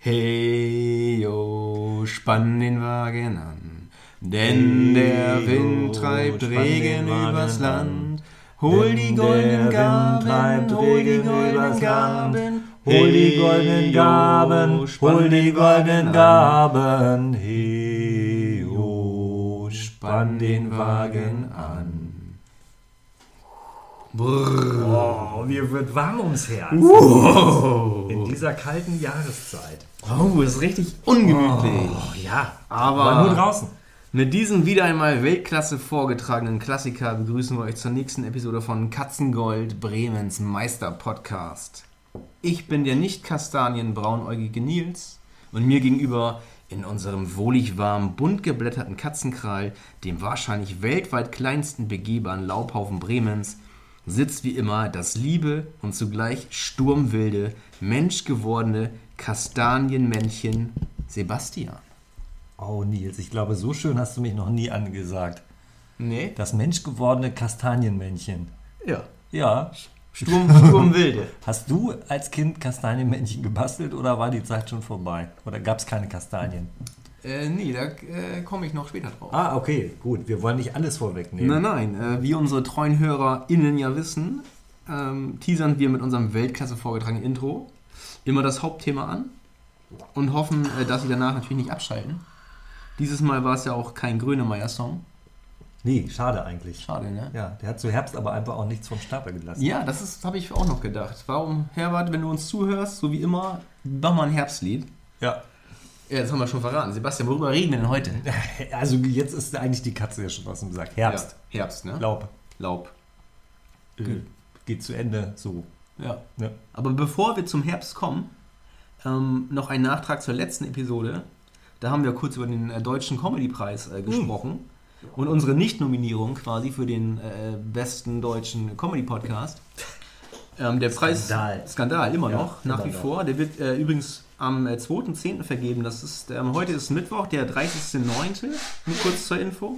Hey, yo, spann den Wagen an, denn der Wind treibt Regen übers Land. Hol die goldenen Gaben, hol die goldenen Gaben, hol die goldenen Gaben, hol die goldenen Gaben. Hey, yo, spann den Wagen an. Brrr. Oh, mir wird warm ums Herz. Wow. In dieser kalten Jahreszeit. Oh, ist richtig ungemütlich. Oh, ja, aber, aber nur draußen. Mit diesem wieder einmal Weltklasse vorgetragenen Klassiker begrüßen wir euch zur nächsten Episode von Katzengold Bremens Meister Podcast. Ich bin der nicht kastanienbraunäugige Nils und mir gegenüber in unserem wohlig warm bunt geblätterten Katzenkral, dem wahrscheinlich weltweit kleinsten begehbaren Laubhaufen Bremens, sitzt wie immer das liebe und zugleich sturmwilde, menschgewordene Kastanienmännchen Sebastian. Oh Nils, ich glaube, so schön hast du mich noch nie angesagt. Nee? Das menschgewordene Kastanienmännchen. Ja. Ja. Sturm, Sturmwilde. Hast du als Kind Kastanienmännchen gebastelt oder war die Zeit schon vorbei? Oder gab es keine Kastanien? Äh, nee, da äh, komme ich noch später drauf. Ah, okay, gut. Wir wollen nicht alles vorwegnehmen. Nein, nein. Äh, wie unsere treuen HörerInnen ja wissen, ähm, teasern wir mit unserem Weltklasse vorgetragenen Intro immer das Hauptthema an und hoffen, äh, dass sie danach natürlich nicht abschalten. Dieses Mal war es ja auch kein Grönemeyer-Song. Nee, schade eigentlich. Schade, ne? Ja, der hat zu Herbst aber einfach auch nichts vom Stapel gelassen. Ja, das habe ich auch noch gedacht. Warum, Herbert, wenn du uns zuhörst, so wie immer, mach mal ein Herbstlied. Ja. Ja, das haben wir schon verraten. Sebastian, worüber reden wir denn heute? Also jetzt ist eigentlich die Katze ja schon was im Sack. Herbst. Ja, Herbst, ne? Laub. Laub. Ge geht zu Ende so. Ja. ja. Aber bevor wir zum Herbst kommen, ähm, noch ein Nachtrag zur letzten Episode. Da haben wir kurz über den äh, Deutschen Comedy-Preis äh, gesprochen. Mhm. Und unsere Nicht-Nominierung quasi für den äh, besten deutschen Comedy-Podcast. Ähm, der Skandal. Preis. Skandal, immer ja, noch, nach wie vor. Der wird äh, übrigens am 2.10. Äh, vergeben. Das ist, ähm, heute ist Mittwoch, der 30.09. Nur kurz zur Info.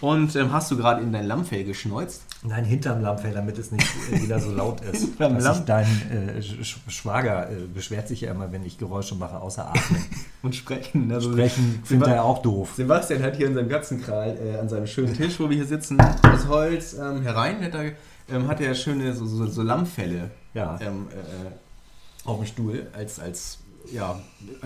Und ähm, hast du gerade in dein Lammfell geschneuzt? Nein, hinterm Lammfell, damit es nicht äh, wieder so laut ist. Dein äh, Schwager äh, beschwert sich ja immer, wenn ich Geräusche mache, außer atmen. Und sprechen. Also sprechen findet er auch doof. Sebastian hat hier in seinem Katzenkral äh, an seinem schönen Tisch, wo wir hier sitzen, aus Holz ähm, herein, hat er, ähm, hat er schöne so, so, so Lammfelle ja. Ähm, äh, auf dem Stuhl als, als ja,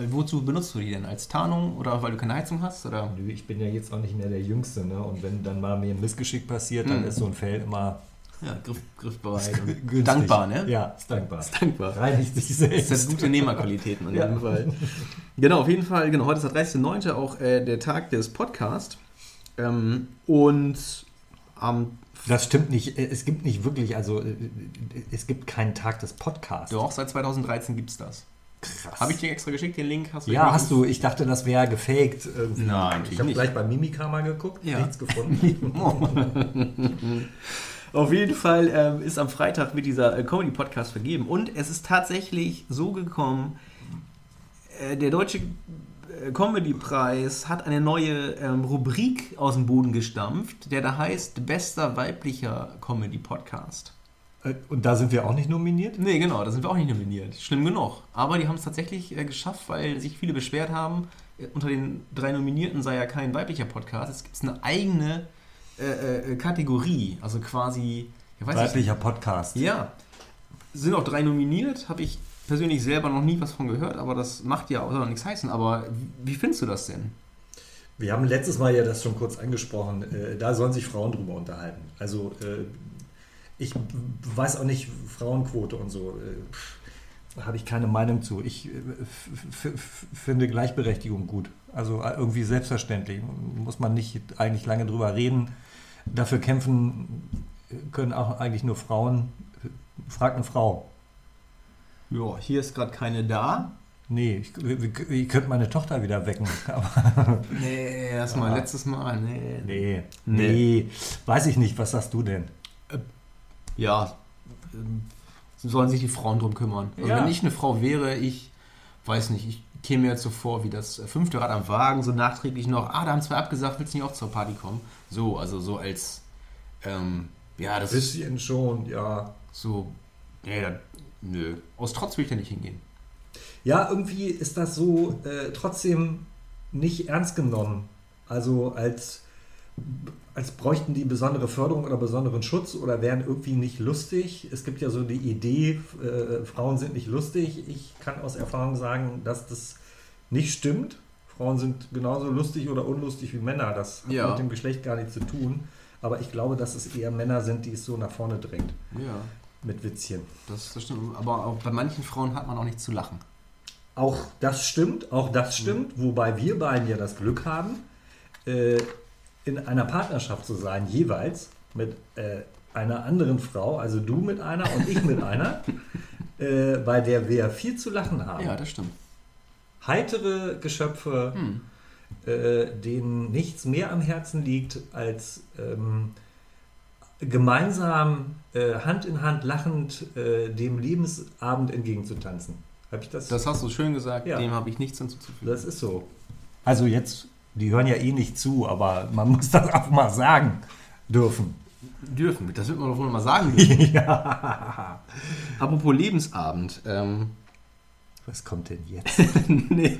wozu benutzt du die denn? Als Tarnung oder weil du keine Heizung hast? Oder? Ich bin ja jetzt auch nicht mehr der Jüngste, ne? Und wenn dann mal mir ein Missgeschick passiert, dann mhm. ist so ein Fell immer ja, griff, griffbereit und dankbar, ne? Ja, ist dankbar. Ist dankbar. Reinigt sich selbst. Das sind gute Nehmerqualitäten in ja. jedem Fall. Genau, auf jeden Fall, genau, heute ist der 30.09. auch äh, der Tag des Podcasts. Ähm, und am das stimmt nicht. Es gibt nicht wirklich, also äh, es gibt keinen Tag des Podcasts. Doch, seit 2013 gibt es das. Krass. Habe ich dir extra geschickt, den Link? Hast du ja, hast du. Ich dachte, das wäre gefaked. Irgendwie. Nein, ich habe gleich bei Mimika mal geguckt, ja. nichts gefunden. Auf jeden Fall ähm, ist am Freitag mit dieser äh, Comedy-Podcast vergeben. Und es ist tatsächlich so gekommen, äh, der Deutsche äh, Comedy-Preis hat eine neue ähm, Rubrik aus dem Boden gestampft, der da heißt Bester weiblicher Comedy-Podcast. Äh, und da sind wir auch nicht nominiert? Nee, genau, da sind wir auch nicht nominiert. Schlimm genug. Aber die haben es tatsächlich äh, geschafft, weil sich viele beschwert haben, äh, unter den drei Nominierten sei ja kein weiblicher Podcast. Es gibt eine eigene äh, äh, Kategorie, also quasi... weiblicher ich, Podcast. Ja. Sind auch drei nominiert, habe ich persönlich selber noch nie was von gehört, aber das macht ja auch noch nichts heißen. Aber wie findest du das denn? Wir haben letztes Mal ja das schon kurz angesprochen. Da sollen sich Frauen drüber unterhalten. Also ich weiß auch nicht, Frauenquote und so, äh, habe ich keine Meinung zu. Ich äh, finde Gleichberechtigung gut. Also äh, irgendwie selbstverständlich. Muss man nicht eigentlich lange drüber reden. Dafür kämpfen können auch eigentlich nur Frauen. Frag eine Frau. Ja, hier ist gerade keine da. Nee, ich, ich, könnte meine Tochter wieder wecken. nee, erstmal letztes Mal. Nee. nee. Nee. Nee. Weiß ich nicht. Was sagst du denn? Ja, sollen sich die Frauen drum kümmern. Also ja. Wenn ich eine Frau wäre, ich weiß nicht, ich käme mir jetzt so vor wie das fünfte Rad am Wagen, so nachträglich noch, ah, da haben zwei abgesagt, willst du nicht auch zur Party kommen? So, also so als, ähm, ja, das Bisschen schon, ja. So, ja, nö. Aus Trotz will ich da nicht hingehen. Ja, irgendwie ist das so äh, trotzdem nicht ernst genommen. Also als, als bräuchten die besondere Förderung oder besonderen Schutz oder wären irgendwie nicht lustig. Es gibt ja so die Idee, äh, Frauen sind nicht lustig. Ich kann aus Erfahrung sagen, dass das nicht stimmt. Frauen sind genauso lustig oder unlustig wie Männer. Das hat Ja. mit dem Geschlecht gar nichts zu tun. Aber ich glaube, dass es eher Männer sind, die es so nach vorne drängt Ja, mit Witzchen. das, das stimmt. Aber auch bei manchen Frauen hat man auch nicht zu lachen. Auch das stimmt, auch das stimmt, wobei wir beiden ja das Glück haben, äh, in einer Partnerschaft zu sein, jeweils mit äh, einer anderen Frau, also du mit einer und ich mit einer, äh, bei der wir viel zu lachen haben. Ja, das stimmt. Heitere Geschöpfe, Hm. äh, denen nichts mehr am Herzen liegt, als ähm, gemeinsam äh, Hand in Hand lachend äh, dem Lebensabend entgegenzutanzen. Habe ich das? Das hast du schön gesagt, Ja. dem habe ich nichts hinzuzufügen. Das ist so. Also jetzt, die hören ja eh nicht zu, aber man muss das auch mal sagen dürfen. Dürfen, das wird man doch wohl mal sagen dürfen. ja. Apropos Lebensabend. Ähm, Was kommt denn jetzt? nee,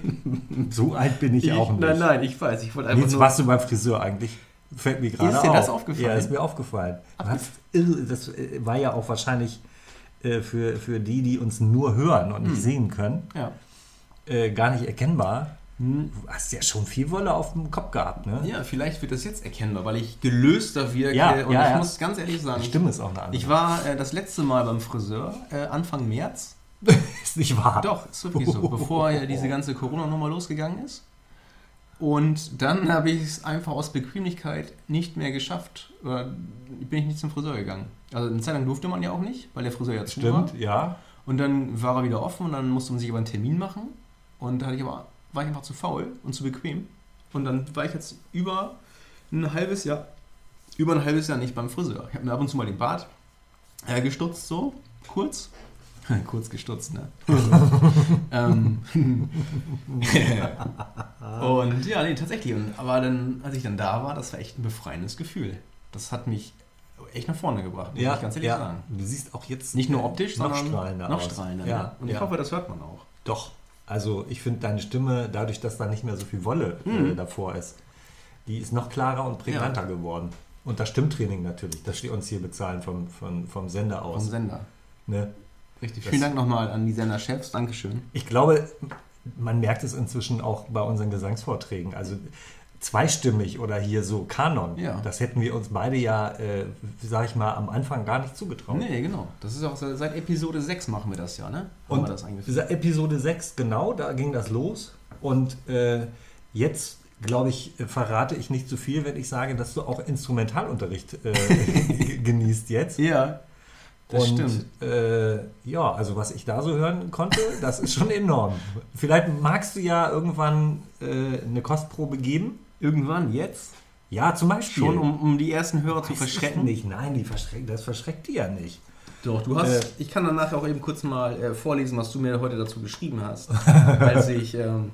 So alt bin ich, auch nicht. Nein, nein, ich weiß. Ich wollte einfach Jetzt nur... warst du beim Friseur eigentlich. Fällt mir gerade Ist dir auf. das aufgefallen? Ja, ist mir aufgefallen. Hast das äh, war ja auch wahrscheinlich äh, für, für die, die uns nur hören und nicht Hm. sehen können, Ja. äh, gar nicht erkennbar. Hm. Du hast ja schon viel Wolle auf dem Kopf gehabt, ne? ja, vielleicht wird das jetzt erkennbar, weil ich gelöster wirke. Ja, und ja, ich ja. muss ganz ehrlich sagen, Die Stimme ist auch eine andere. ich war äh, das letzte Mal beim Friseur, äh, Anfang März. ist nicht wahr. Doch, ist wirklich so, bevor ja diese ganze Corona-Nummer losgegangen ist. Und dann habe ich es einfach aus Bequemlichkeit nicht mehr geschafft. Oder bin ich nicht zum Friseur gegangen. Also eine Zeit lang durfte man ja auch nicht, weil der Friseur ja zu war. Stimmt, ja. Und dann war er wieder offen und dann musste man sich aber einen Termin machen. Und da hatte ich aber, war ich einfach zu faul und zu bequem. Und dann war ich jetzt über ein halbes Jahr, über ein halbes Jahr nicht beim Friseur. Ich habe mir ab und zu mal den Bart äh, gestutzt, so kurz. kurz gestutzt, ne? ähm, und ja, nee, tatsächlich. Und, aber dann, als ich dann da war, das war echt ein befreiendes Gefühl. Das hat mich echt nach vorne gebracht, muss Ja, ich ganz ehrlich ja. sagen. Du siehst auch jetzt Nicht nur optisch, noch sondern strahlender noch strahlender. Ja, Ja. Und ich hoffe, das hört man auch. Doch. Also ich finde deine Stimme, dadurch, dass da nicht mehr so viel Wolle äh, Mhm. davor ist, die ist noch klarer und prägnanter geworden. Und das Stimmtraining natürlich, das wir uns hier bezahlen vom, vom, vom Sender Vom aus. Sender. Ne? Richtig. Das- Vielen Dank nochmal an die Senderchefs. Dankeschön. Ich glaube, man merkt es inzwischen auch bei unseren Gesangsvorträgen. Also zweistimmig oder hier so Kanon, Ja. das hätten wir uns beide ja, äh, sag ich mal, am Anfang gar nicht zugetraut. Nee, genau. Das ist auch seit seit Episode 6 machen wir das ja, ne? Haben Und das diese Episode 6, genau, da ging das los. Und äh, jetzt, glaube ich, verrate ich nicht zu viel, wenn ich sage, dass du auch Instrumentalunterricht äh, genießt jetzt. Ja, das Und stimmt. äh, ja, also was ich da so hören konnte, das ist schon enorm. Vielleicht magst du ja irgendwann äh, eine Kostprobe geben. Irgendwann, jetzt? Ja, zum Beispiel. Schon, um, um die ersten Hörer zu Weiß ich verschrecken? Nicht. Nein, die verschrecken, das verschreckt die ja nicht. Doch, du hast. Äh, ich kann dann nachher auch eben kurz mal äh, vorlesen, was du mir heute dazu geschrieben hast. als ich. Ähm,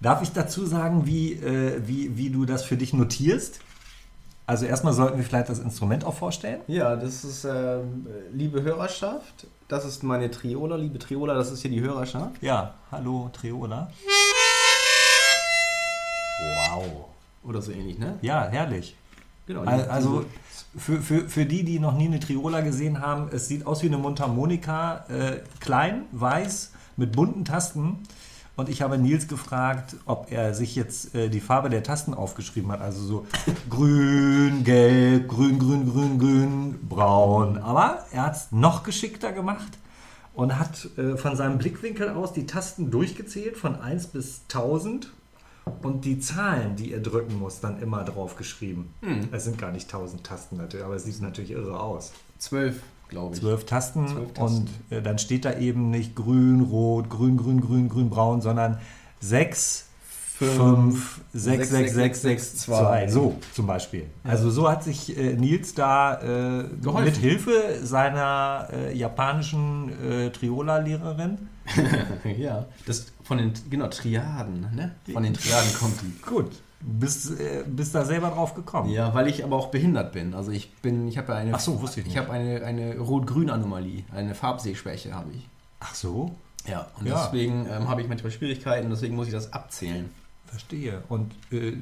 Darf ich dazu sagen, wie, äh, wie, wie du das für dich notierst? Also erstmal sollten wir vielleicht das Instrument auch vorstellen. ja, das ist, ähm, liebe Hörerschaft. Das ist meine Triola, liebe Triola, das ist hier die Hörerschaft. Ja, hallo Triola. Wow. Oder so ähnlich, ne? Ja, herrlich. Genau. Al- Also für, für, für die, die noch nie eine Triola gesehen haben, es sieht aus wie eine Mundharmonika, äh, klein, weiß, mit bunten Tasten. Und ich habe Nils gefragt, ob er sich jetzt äh, die Farbe der Tasten aufgeschrieben hat. Also so grün, gelb, grün, grün, grün, grün, braun. Aber er hat es noch geschickter gemacht und hat äh, von seinem Blickwinkel aus die Tasten durchgezählt von 1 bis 1000 und die Zahlen, die er drücken muss, dann immer drauf geschrieben. Hm. Es sind gar nicht 1000 Tasten natürlich, aber es sieht natürlich irre aus. zwölf, glaube ich. Zwölf Tasten, Zwölf Tasten. und äh, dann steht da eben nicht grün, rot, grün, grün, grün, grün, braun, sondern 6, 5, 6, 6, 6, 6, 2. So zum Beispiel. Also so hat sich äh, Nils da äh, mit Hilfe seiner äh, japanischen äh, Triola-Lehrerin ja. Das von den, genau, Triaden, ne? Von den Triaden kommt die. Gut, bist, äh, bist da selber drauf gekommen. Ja, weil ich aber auch behindert bin. Also ich bin, ich habe ja eine, Ach so, wusste ich ich nicht. habe eine, eine Rot-Grün-Anomalie, eine Farbsehschwäche habe ich. Ach so? Ja, und Ja. deswegen ähm, habe ich manchmal Schwierigkeiten, deswegen muss ich das abzählen. Verstehe. Und äh,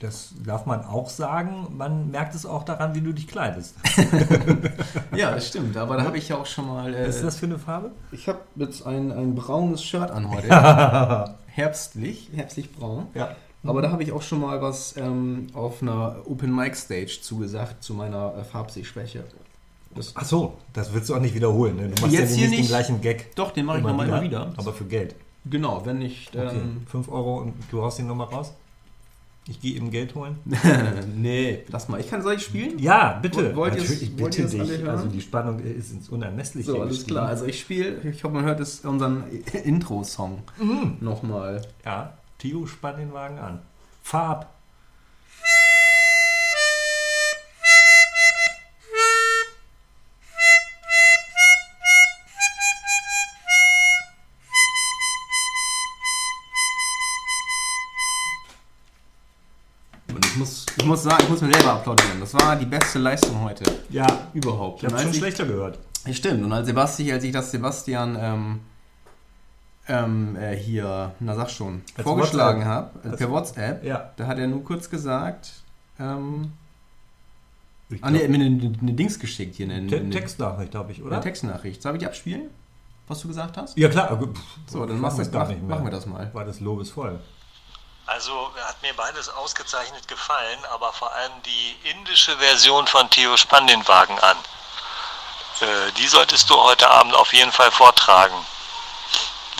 das darf man auch sagen, man merkt es auch daran, wie du dich kleidest. Ja, das stimmt, aber da habe ich ja auch schon mal. Äh, Was ist das für eine Farbe? Ich habe jetzt ein, ein braunes Shirt an heute. herbstlich, herbstlich braun. Ja. Aber da habe ich auch schon mal was ähm, auf einer Open Mic Stage zugesagt zu meiner äh, Farbsehschwäche. Das, Ach so, das willst du auch nicht wiederholen. Ne? Du machst Jetzt ja hier nicht den gleichen Gag. doch, den mache ich nochmal immer wieder. Aber für Geld. Genau, wenn nicht. Okay. Ähm, 5 Euro und du haust die Nummer raus? Ich gehe eben Geld holen? nee, lass mal. Ich kann, soll ich spielen? Ja, bitte. Wollt ihr Natürlich, wollt ihr bitte dich. Also die Spannung ist ins Unermessliche. So, alles gestiegen. klar. Also ich spiele, ich hoffe, man hört es unseren Intro-Song Mhm. nochmal. Ja, Tio, spann den Wagen an. Farb. Ich muss, ich sagen, ich muss mir selber applaudieren. Das war die beste Leistung heute. Ja, Überhaupt. ich habe schon als schlechter gehört. Stimmt. Und als Sebastian, als ich das Sebastian ähm, ähm, äh, hier, na sag schon, Als vorgeschlagen habe, äh, per WhatsApp, Ja. da hat er nur kurz gesagt, ähm, Ich ah, glaub, mir eine, eine Dings geschickt hier, eine, Te eine, Textnachricht habe ich, oder? eine Textnachricht. Soll ich die abspielen? Was du gesagt hast? Ja klar, pff, So, dann ich machst du- gar mach- nicht mehr. machen wir das mal. War das lobesvoll. Also hat mir beides ausgezeichnet gefallen, aber vor allem die indische Version von Theo Spann den Wagen an. Äh, die solltest du heute Abend auf jeden Fall vortragen.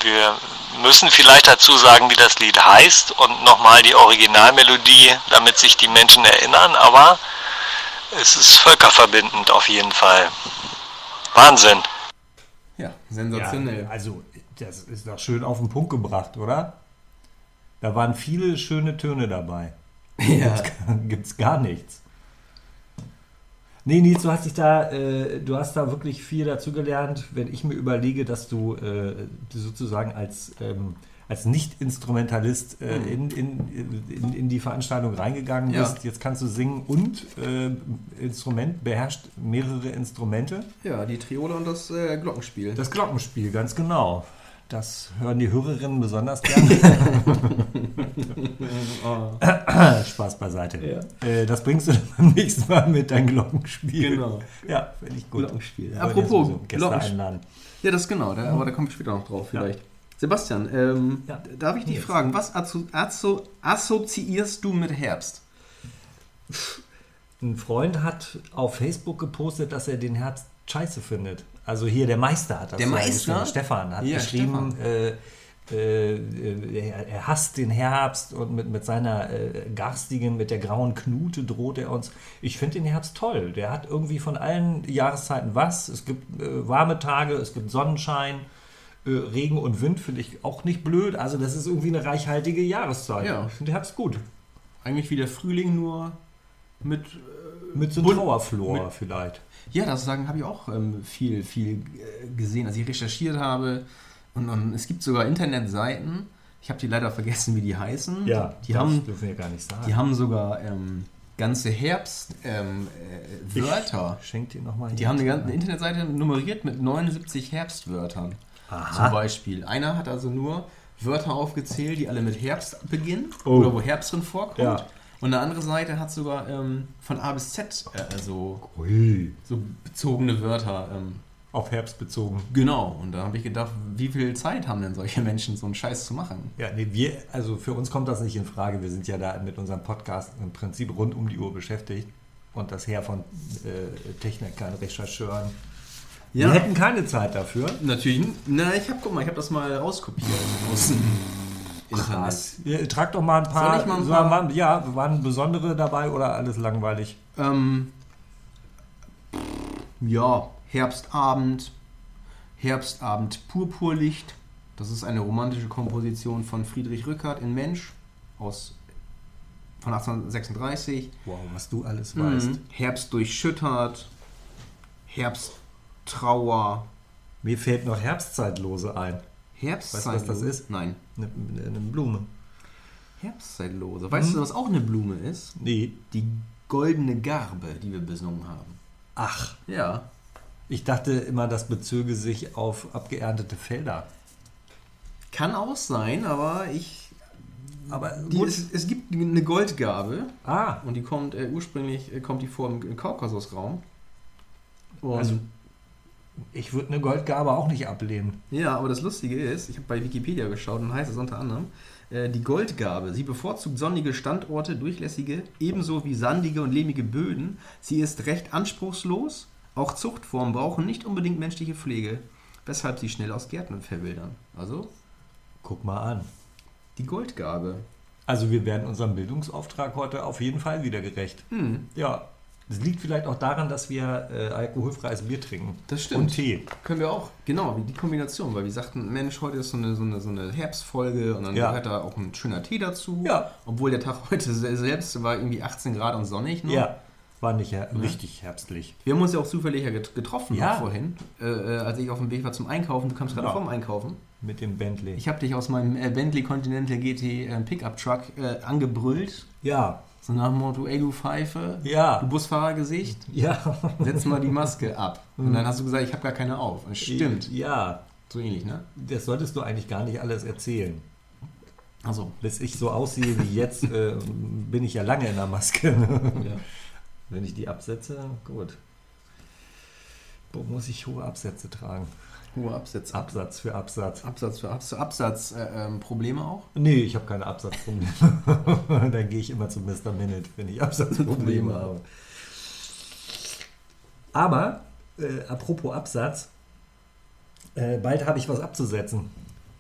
Wir müssen vielleicht dazu sagen, wie das Lied heißt und nochmal die Originalmelodie, damit sich die Menschen erinnern, aber es ist völkerverbindend auf jeden Fall. Wahnsinn. Ja, sensationell. Ja, also, das ist doch schön auf den Punkt gebracht, oder? Da waren viele schöne Töne dabei. Ja. Gibt es gar nichts. Nee, Nils, du hast dich da, äh, du hast da wirklich viel dazu gelernt, wenn ich mir überlege, dass du äh, sozusagen als, ähm, als Nicht-Instrumentalist äh, in, in, in, in die Veranstaltung reingegangen Ja. bist. Jetzt kannst du singen und äh, Instrument, beherrscht mehrere Instrumente. Ja, die Triole und das äh, Glockenspiel. Das Glockenspiel, ganz genau. Das hören die Hörerinnen besonders gerne. Spaß beiseite. Ja. Äh, das bringst du dann beim nächsten Mal mit deinem Glockenspiel. Genau. Ja, finde ich gut. Glockenspiel. Apropos ja Gäste Glockenspiel. einladen. Ja, das genau, da, aber da kommen wir später noch drauf vielleicht. Sebastian, ähm, Ja. darf ich dich Nils. fragen, was asso asso assoziierst du mit Herbst? Ein Freund hat auf Facebook gepostet, dass er den Herbst scheiße findet. Also hier der Meister hat das Der Meister? Stefan hat Ja, geschrieben, äh, äh, er, er hasst den Herbst und mit, mit seiner äh, garstigen, mit der grauen Knute droht er uns. Ich finde den Herbst toll. Der hat irgendwie von allen Jahreszeiten was. Es gibt äh, warme Tage, es gibt Sonnenschein. äh, Regen und Wind finde ich auch nicht blöd. Also das ist irgendwie eine reichhaltige Jahreszeit. Ja. Ich finde Herbst gut. Eigentlich wie der Frühling, nur mit. Mit so einem Trauerflor vielleicht. Ja, das sagen habe ich auch ähm, viel, viel äh, gesehen, als ich recherchiert habe. Und, und es gibt sogar Internetseiten, ich habe die leider vergessen, wie die heißen. die das haben, dürfen wir gar nicht sagen. die haben sogar ähm, ganze Herbstwörter. Ähm, äh. Schenkt ihr nochmal Die haben eine ganze Internetseite nummeriert mit 79 Herbstwörtern. Aha. Zum Beispiel. Einer hat also nur Wörter aufgezählt, die alle mit Herbst beginnen Oh. oder wo Herbst drin vorkommt. Ja. Und eine andere Seite hat sogar ähm, von A bis Z äh, also Ui. so bezogene Wörter. Ähm, Auf Herbst bezogen. genau. Und da habe ich gedacht, wie viel Zeit haben denn solche Menschen, so einen Scheiß zu machen? Ja, nee, wir, also für uns kommt das nicht in Frage. Wir sind ja da mit unserem Podcast im Prinzip rund um die Uhr beschäftigt. Und das Heer von äh, Technikern, Rechercheuren. Wir hätten keine Zeit dafür. Natürlich. Na, ich habe, guck mal, ich habe das mal rauskopiert Internet. Krass. Ja, trag doch mal ein paar. Soll ich mal ein paar- waren, ja, waren besondere dabei oder alles langweilig? Ähm, ja, Herbstabend, Herbstabend Purpurlicht. Das ist eine romantische Komposition von Friedrich Rückert in Mensch aus von 1836. Wow, was du alles weißt. Mhm. Herbst durchschüttert, Herbsttrauer, Mir fällt noch Herbstzeitlose ein. Herbstzeitlose. Weißt du, was das ist? Nein. Eine, eine Blume. Herbstzeitlose. Weißt du, was auch eine Blume ist? Nee. Die goldene Garbe, die wir besungen haben. Ach. Ja. Ich dachte immer, das bezöge sich auf abgeerntete Felder. Kann auch sein, aber ich. Aber Die, es, es gibt eine Goldgabe ah, und die kommt äh, ursprünglich äh, kommt die vor im Kaukasusraum. Und Also- ich würde eine Goldgabe auch nicht ablehnen. ja, aber das Lustige ist, ich habe bei Wikipedia geschaut und heißt es unter anderem, äh, die Goldgabe, sie bevorzugt sonnige Standorte, durchlässige, ebenso wie sandige und lehmige Böden. Sie ist recht anspruchslos, auch Zuchtformen brauchen nicht unbedingt menschliche Pflege, weshalb sie schnell aus Gärten verwildern. Also Guck mal an. die Goldgabe. Also wir werden unserem Bildungsauftrag heute auf jeden Fall wieder gerecht. Hm, Ja, das liegt vielleicht auch daran, dass wir äh, alkoholfreies Bier trinken. Das stimmt. Und Tee. Können wir auch, genau, wie die Kombination, weil wir sagten, Mensch, heute ist so eine, so eine, so eine Herbstfolge und dann Ja. gehört da auch ein schöner Tee dazu. Ja. Obwohl der Tag heute se- selbst war irgendwie 18 Grad und sonnig. Ne? Ja, war nicht her richtig herbstlich. Wir haben uns ja auch zufällig ja get- getroffen Ja. vorhin, äh, äh, als ich auf dem Weg war zum Einkaufen. Du kamst gerade Ja. vom Einkaufen. Mit dem Bentley. Ich habe dich aus meinem äh, Bentley Continental GT äh, Pickup Truck äh, angebrüllt. ja, So nach dem Motto, ey du Pfeife, Ja. du Busfahrergesicht, ja. setz mal die Maske ab. Und dann hast du gesagt, ich habe gar keine auf. Und Stimmt. Ja, So ähnlich, ne? das solltest du eigentlich gar nicht alles erzählen. Also, Bis ich so aussehe wie jetzt, äh, bin ich ja lange in der Maske. ne? ja. Wenn ich die absetze, gut. Wo muss ich hohe Absätze tragen? Hohe Absätze. Absatz für Absatz. Absatz für Absatz, Absatz äh, ähm, Probleme auch? Nee, ich habe keine Absatzprobleme. Dann gehe ich immer zu Mr. Minute, wenn ich Absatzprobleme habe. Aber, äh, apropos Absatz, äh, bald habe ich was abzusetzen.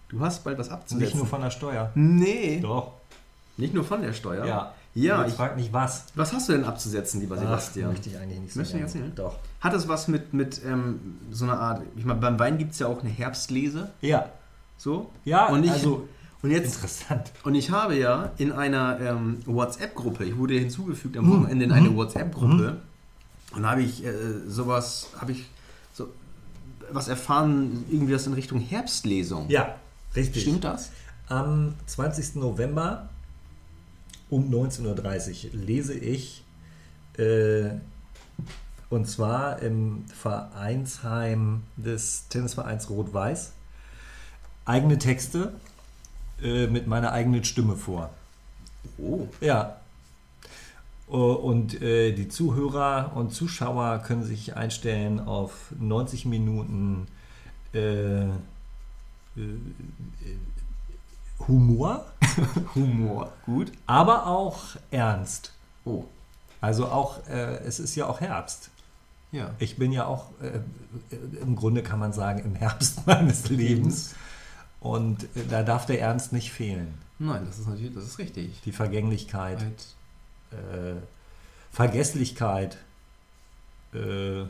Du hast bald was abzusetzen. Nicht nur von der Steuer. nee, Doch. nicht nur von der Steuer. Ja. Ja, Jetzt ich, frag nicht was. was hast du denn abzusetzen, lieber Sebastian? möchte ich eigentlich nicht so Möchtest du gerne. erzählen? Doch. Hat es was mit, mit ähm, so einer Art, ich meine, beim Wein gibt es ja auch eine Herbstlese, Ja. so. Ja, und ich, also und jetzt, interessant. und ich habe ja in einer ähm, WhatsApp-Gruppe, ich wurde hinzugefügt am Wochenende in eine WhatsApp-Gruppe, und da habe ich äh, sowas, habe ich so was erfahren, irgendwie was in Richtung Herbstlesung. Ja, richtig. Stimmt das? Am 20. November um 19.30 Uhr lese ich, äh, und zwar im Vereinsheim des Tennisvereins Rot-Weiß, eigene Texte äh, mit meiner eigenen Stimme vor. Oh. Ja. Oh, Und äh, die Zuhörer und Zuschauer können sich einstellen auf 90 Minuten äh, äh, Humor, Humor. Gut. aber auch ernst. Oh. Also auch, äh, es ist ja auch Herbst. Ja. Ich bin ja auch, äh, im Grunde kann man sagen, im Herbst meines Lebens. Und äh, da darf der Ernst nicht fehlen. Nein, das ist natürlich, das ist richtig. Die Vergänglichkeit. Halt, äh, Vergesslichkeit, äh,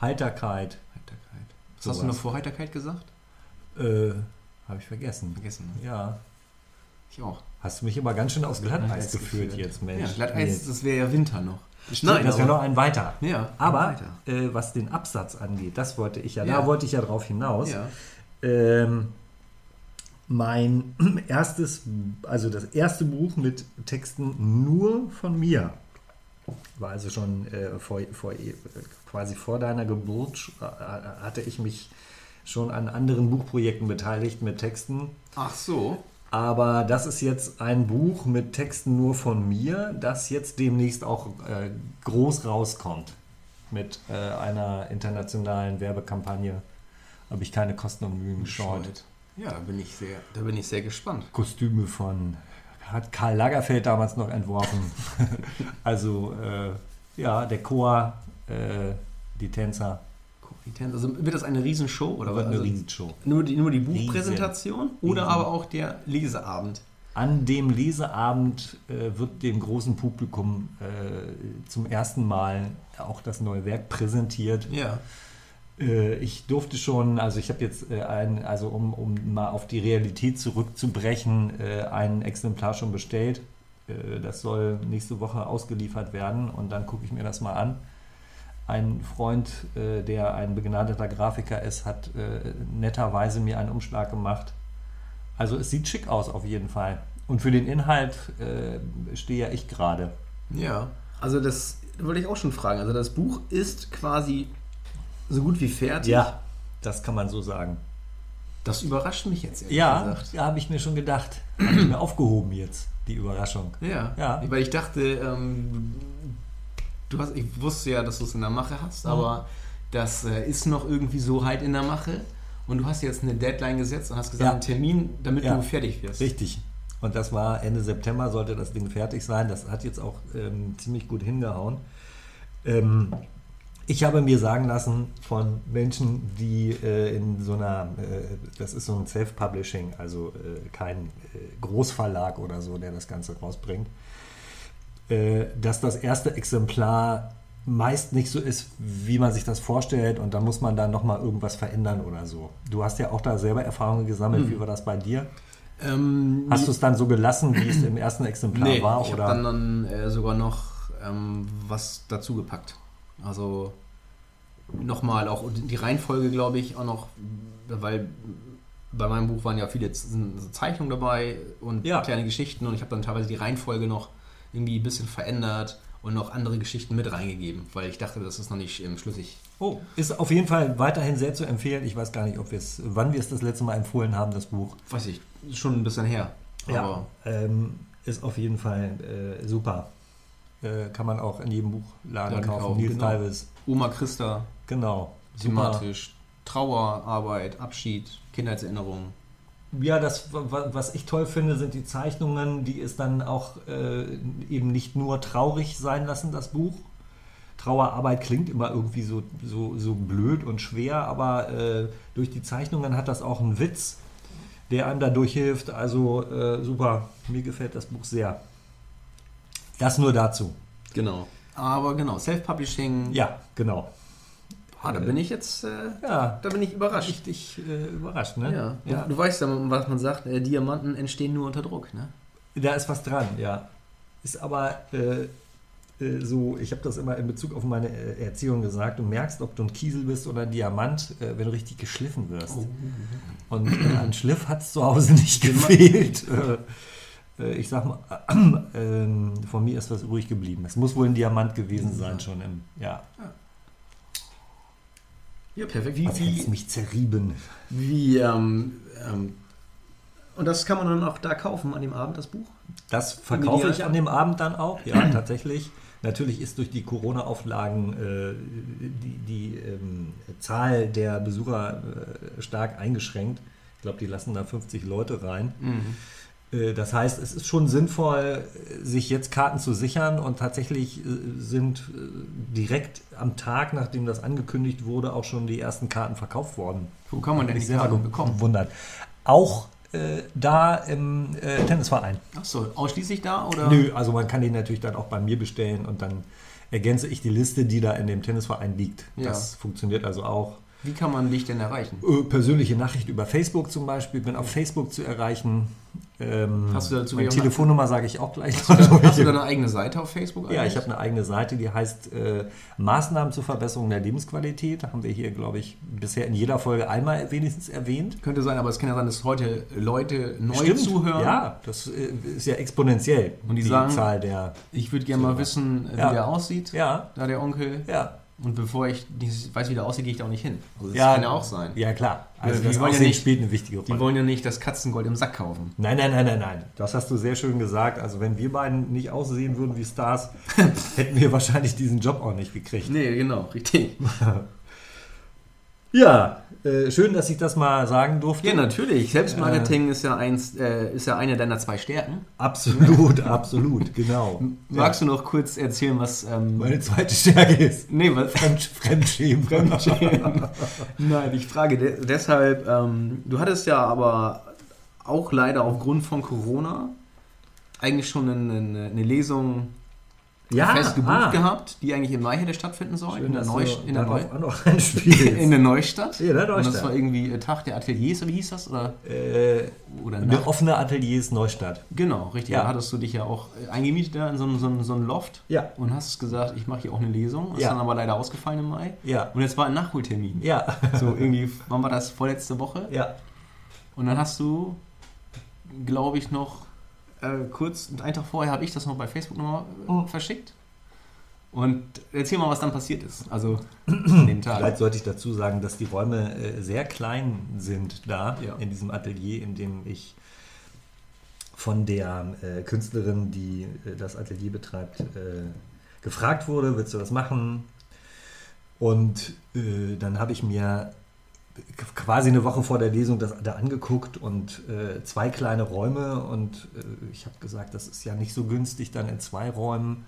Heiterkeit, Heiterkeit. Was hast du noch vor Heiterkeit gesagt? äh, habe ich vergessen. Vergessen. Ne? Ja, Ich auch. hast du mich immer ganz schön aufs Glatteis Glatteis geführt, geführt. jetzt, Mensch. Ja, Glatteis, Nee. das wäre ja Winter noch. Nein, das wäre noch ein weiter. Ja, Aber weiter. äh, was den Absatz angeht, das wollte ich ja, Ja. da wollte ich ja drauf hinaus. Ja. Ähm, mein erstes, also das erste Buch mit Texten nur von mir, war also schon äh, vor, vor, äh, quasi vor deiner Geburt, äh, hatte ich mich schon an anderen Buchprojekten beteiligt mit Texten. Ach so. Aber das ist jetzt ein Buch mit Texten nur von mir, das jetzt demnächst auch äh, groß rauskommt. Mit äh, einer internationalen Werbekampagne. Habe ich keine Kosten und Mühen geschaut. Scheut. Ja, da bin ich sehr, da bin ich sehr gespannt. Kostüme von, hat Karl Lagerfeld damals noch entworfen. also, äh, ja, der Chor, äh, die Tänzer, Kompetenz. Also wird das eine Riesenshow oder wird was? eine Also Riesenshow. nur die, nur die Buchpräsentation oder Riesen. aber auch der Leseabend? An dem Leseabend äh, wird dem großen Publikum äh, zum ersten Mal auch das neue Werk präsentiert. Ja. Äh, ich durfte schon, also ich habe jetzt äh, ein, also um, um mal auf die Realität zurückzubrechen, äh, ein Exemplar schon bestellt. Das soll nächste Woche ausgeliefert werden und dann gucke ich mir das mal an. Ein Freund, äh, der ein begnadeter Grafiker ist, hat äh, netterweise mir einen Umschlag gemacht. Also es sieht schick aus auf jeden Fall. Und für den Inhalt äh, stehe ja ich gerade. Ja. Also das wollte ich auch schon fragen. Also das Buch ist quasi so gut wie fertig. Ja, das kann man so sagen. Das überrascht mich jetzt. Ja, gesagt. da habe ich mir schon gedacht. Habe ich mir aufgehoben jetzt, die Überraschung. Ja. Ja. Weil ich dachte, ähm, du hast, ich wusste ja, dass du es in der Mache hast, Mhm. aber das äh, ist noch irgendwie so halt in der Mache. Und du hast jetzt eine Deadline gesetzt und hast gesagt, Ja. einen Termin, damit Ja. du fertig wirst. Richtig. Und das war Ende September, sollte das Ding fertig sein. Das hat jetzt auch ähm, ziemlich gut hingehauen. Ähm, ich habe mir sagen lassen von Menschen, die äh, in so einer, äh, das ist so ein Self-Publishing, also äh, kein äh, Großverlag oder so, der das Ganze rausbringt, äh, dass das erste Exemplar meist nicht so ist, wie man sich das vorstellt und da muss man dann nochmal irgendwas verändern oder so. Du hast ja auch da selber Erfahrungen gesammelt. Wie war das bei dir? Ähm, Hast du es dann so gelassen, wie es im ersten Exemplar nee, war? ich habe dann, dann äh, sogar noch ähm, was dazu gepackt. Also nochmal auch die Reihenfolge, glaube ich, auch noch, weil bei meinem Buch waren ja viele Zeichnungen dabei und Ja. kleine Geschichten und ich habe dann teilweise die Reihenfolge noch irgendwie ein bisschen verändert und noch andere Geschichten mit reingegeben, weil ich dachte, das ist noch nicht ähm, schlüssig. oh, ist auf jeden Fall weiterhin sehr zu empfehlen. Ich weiß gar nicht, ob wir es, wann wir es das letzte Mal empfohlen haben, das Buch. Weiß ich, schon ein bisschen her. Aber ähm, ist auf jeden Fall äh, super. Äh, kann man auch in jedem Buchladen Laden kaufen. Nils genau. Dives, Oma Christa, genau. Thematisch, Trauer, Arbeit, Abschied, Kindheitserinnerungen. Ja, das, wa- was ich toll finde, sind die Zeichnungen, die es dann auch äh, eben nicht nur traurig sein lassen, das Buch. Trauerarbeit klingt immer irgendwie so, so, so blöd und schwer, aber äh, durch die Zeichnungen hat das auch einen Witz, der einem dadurch hilft. Also äh, super, mir gefällt das Buch sehr. Das nur dazu. Genau. Aber genau, Self-Publishing, Ja, genau. Ah, da bin ich jetzt, äh, Ja, da bin ich überrascht. richtig äh, überrascht, ne? Ja, ja. Du, du weißt ja, was man sagt, äh, Diamanten entstehen nur unter Druck, ne? Da ist was dran, ja. Ist aber äh, äh, so, ich habe das immer in Bezug auf meine äh, Erziehung gesagt, du merkst, ob du ein Kiesel bist oder ein Diamant, wenn du richtig geschliffen wirst. Und äh, an Schliff hat es zu Hause nicht gefehlt. Ich sag mal, ähm, von mir ist was übrig geblieben. Es muss wohl ein Diamant gewesen sein, schon im, ja. Ja, perfekt. Wie, wie, mich zerrieben? wie ähm, ähm, und das kann man dann auch da kaufen an dem Abend, das Buch? Das verkaufe ich an dem Abend dann auch, ja, tatsächlich. Natürlich ist durch die Corona-Auflagen äh, die, die ähm, Zahl der Besucher äh, stark eingeschränkt. Ich glaube, die lassen da 50 Leute rein. Äh, das heißt, es ist schon sinnvoll, äh, sich jetzt Karten zu sichern und tatsächlich äh, sind äh, direkt am Tag, nachdem das angekündigt wurde, auch schon die ersten Karten verkauft worden. Wo kann man denn die Karten bekommen? Gewundert. Auch äh, da im äh, Tennisverein. Achso, ausschließlich da oder? Nö, also man kann die natürlich dann auch bei mir bestellen und dann ergänze ich die Liste, die da in dem Tennisverein liegt. Ja. Das funktioniert also auch. Wie kann man dich denn erreichen? Äh, Persönliche Nachricht über Facebook zum Beispiel, bin auf Facebook zu erreichen. Ähm, Hast du dazu meine eine- Telefonnummer sage ich auch gleich. Hast du deine eigene Seite auf Facebook? ja, eigentlich? ich habe eine eigene Seite, die heißt äh, Maßnahmen zur Verbesserung der Lebensqualität. Da haben wir hier, glaube ich, bisher in jeder Folge einmal wenigstens erwähnt. Könnte sein, aber es kann ja sein, dass heute Leute neu Stimmt. zuhören. Ja, das äh, ist ja exponentiell. Und die sagen- Zahl der. Ich würde gerne mal wissen, wie Ja. der aussieht. Ja, Da der Onkel. ja. Und bevor ich weiß, wie der aussieht, gehe ich da auch nicht hin. Also das ja, kann ja auch sein. Ja, klar. Also die das wollen ja nicht- spielt eine wichtige Rolle. Die wollen ja nicht das Katzengold im Sack kaufen. nein, nein, nein, nein, nein. Das hast du sehr schön gesagt. Also wenn wir beiden nicht aussehen würden wie Stars, hätten wir wahrscheinlich diesen Job auch nicht gekriegt. Nee, genau, richtig. Ja, äh, schön, dass ich das mal sagen durfte. Ja, natürlich. Selbstmarketing ist, ja eins, äh, ist ja eine deiner zwei Stärken. Absolut, absolut, genau. Magst du noch kurz erzählen, was. Ähm, Meine zweite Stärke ist nee, was. Fremd, Fremdschämen. Nein, ich frage de deshalb, ähm, du hattest ja aber auch leider aufgrund von Corona eigentlich schon eine, eine, eine Lesung fest gebucht ah. gehabt, die eigentlich im Mai hätte stattfinden sollen. Schön, in, der Neu in, der Neu in der Neustadt. Ja, der Und das Neustadt. war irgendwie äh, Tag der Ateliers, oder wie hieß das? Oder, äh, oder eine Nacht? offene Ateliers Neustadt. Genau, richtig. Ja. Da hattest du dich ja auch äh, eingemietet da in so, so, so einem Loft Ja. und hast gesagt, ich mache hier auch eine Lesung. Ist Ja. dann aber leider ausgefallen im Mai. Ja. Und jetzt war ein Nachholtermin. Ja. So irgendwie, wann war das? Vorletzte Woche? Ja. Und dann hast du, glaube ich, noch äh, kurz, einen Tag vorher habe ich das noch bei Facebook nochmal äh, Mhm. verschickt. Und erzähl mal, was dann passiert ist. Also an dem Tag. Vielleicht sollte ich dazu sagen, dass die Räume äh, sehr klein sind da Ja. in diesem Atelier, in dem ich von der äh, Künstlerin, die äh, das Atelier betreibt, äh, gefragt wurde, willst du das machen? Und äh, dann habe ich mir quasi eine Woche vor der Lesung das da angeguckt und äh, zwei kleine Räume und äh, ich habe gesagt, das ist ja nicht so günstig dann in zwei Räumen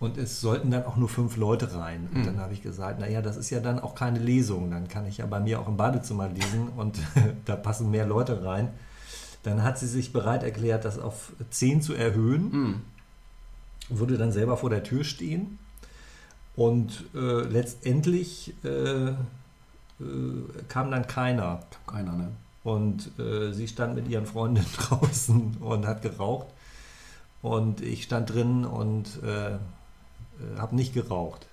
und es sollten dann auch nur fünf Leute rein. Und Mhm. dann habe ich gesagt, naja, das ist ja dann auch keine Lesung, dann kann ich ja bei mir auch im Badezimmer lesen und da passen mehr Leute rein. Dann hat sie sich bereit erklärt, das auf zehn zu erhöhen Hm. würde dann selber vor der Tür stehen und äh, letztendlich äh, kam dann keiner. Keiner, ne? Und äh, sie stand mit ihren Freundinnen draußen und hat geraucht. Und ich stand drin und äh, habe nicht geraucht.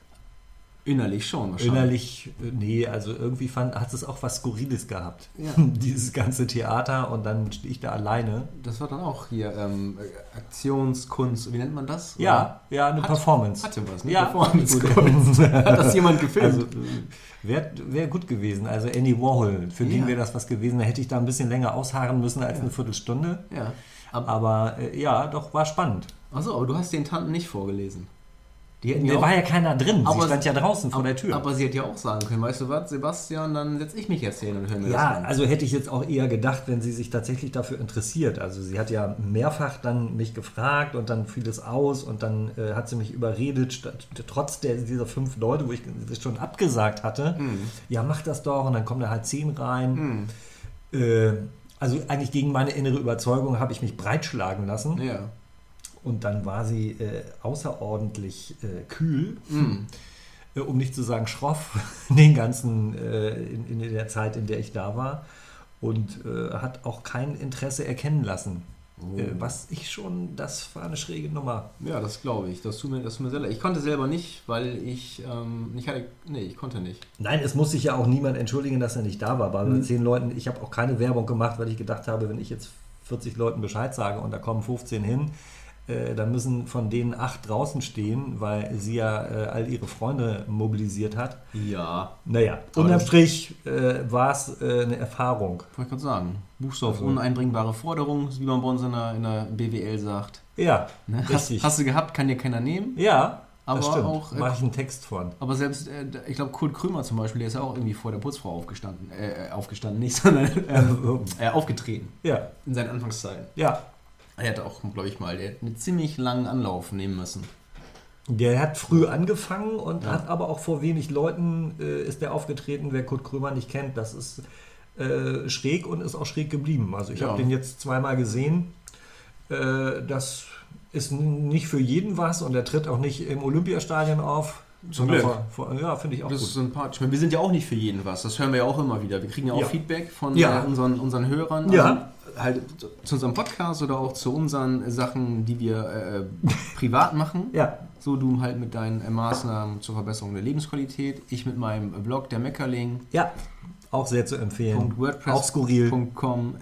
Innerlich schon wahrscheinlich. Innerlich, äh, nee, also irgendwie fand, hat es auch was Skurriles gehabt. Ja. Dieses ganze Theater und dann stehe ich da alleine. Das war dann auch hier ähm, Aktionskunst, wie nennt man das? Ja, ja, eine Hat- Performance. Hatte was, ne? Ja, Performance-Kunst. Hat das jemand gefilmt? Also wäre wär gut gewesen. Also Andy Warhol, für den Ja. wäre das was gewesen. Da hätte ich da ein bisschen länger ausharren müssen als eine Viertelstunde. ja. Aber, Aber äh, ja, doch, war spannend. achso, aber du hast den Tanten nicht vorgelesen. Die Da ja auch, war ja keiner drin. Aber- Sie stand ja draußen vor der Tür. Aber sie hätte ja auch sagen können, weißt du was, Sebastian, dann setze ich mich jetzt hin und höre mir ja, das an. also hätte ich jetzt auch eher gedacht, wenn sie sich tatsächlich dafür interessiert. Also sie hat ja mehrfach dann mich gefragt und dann fiel es aus und dann äh, hat sie mich überredet, statt, trotz der, dieser fünf Leute, wo ich das schon abgesagt hatte. Mhm. Ja, mach das doch und dann kommen da halt zehn rein. Äh, also eigentlich gegen meine innere Überzeugung habe ich mich breitschlagen lassen. Ja. Und dann war sie äh, außerordentlich äh, kühl, Mhm. äh, um nicht zu sagen schroff, den ganzen, äh, in, in der Zeit, in der ich da war. Und äh, hat auch kein Interesse erkennen lassen. Äh, was ich schon, das war eine schräge Nummer. Ja, das glaube ich. Das tut mir, das tut mir sehr leid. Ich konnte selber nicht, weil ich ähm, nicht hatte. Nee, ich konnte nicht. Nein, es muss sich ja auch niemand entschuldigen, dass er nicht da war. Bei Mhm. zehn Leuten, ich habe auch keine Werbung gemacht, weil ich gedacht habe, wenn ich jetzt 40 Leuten Bescheid sage und da kommen 15 hin, äh, dann müssen von denen acht draußen stehen, weil sie ja äh, all ihre Freunde mobilisiert hat. Ja. Naja, unterm Strich äh, war es äh, eine Erfahrung. Wollte ich gerade sagen. Buchstabe Also- uneinbringbare Forderung, wie man bei uns in der, in der BWL sagt. Ja, Ne? Hast, richtig. hast du gehabt, kann dir keiner nehmen. ja, Aber das stimmt. auch, äh, Mache ich einen Text von. Aber selbst, ich glaube, Kurt Krömer zum Beispiel, der ist ja auch irgendwie vor der Putzfrau aufgestanden. Äh, aufgestanden nicht, sondern ähm, äh, aufgetreten. Ja, In seinen Anfangszeiten. ja. Er hatte auch, glaube ich mal, der hat einen ziemlich langen Anlauf nehmen müssen. Der hat früh angefangen und Ja. hat aber auch vor wenig Leuten äh, ist der aufgetreten. Wer Kurt Krömer nicht kennt, das ist äh, schräg und ist auch schräg geblieben. Also ich Ja. habe den jetzt zweimal gesehen. Äh, das ist nicht für jeden was und er tritt auch nicht im Olympiastadion auf. Zum Glück. Vor, ja, finde ich auch Das ist gut. sympathisch. Ich meine, Wir sind ja auch nicht für jeden was. Das hören wir ja auch immer wieder. Wir kriegen ja auch Ja. Feedback von unseren, unseren Hörern. Ja. Also, halt zu unserem Podcast oder auch zu unseren Sachen, die wir äh, privat machen. Ja, So du halt mit deinen äh, Maßnahmen zur Verbesserung der Lebensqualität. Ich mit meinem Blog, der Meckerling. ja, auch sehr zu empfehlen. .wordpress.com. Auch skurril.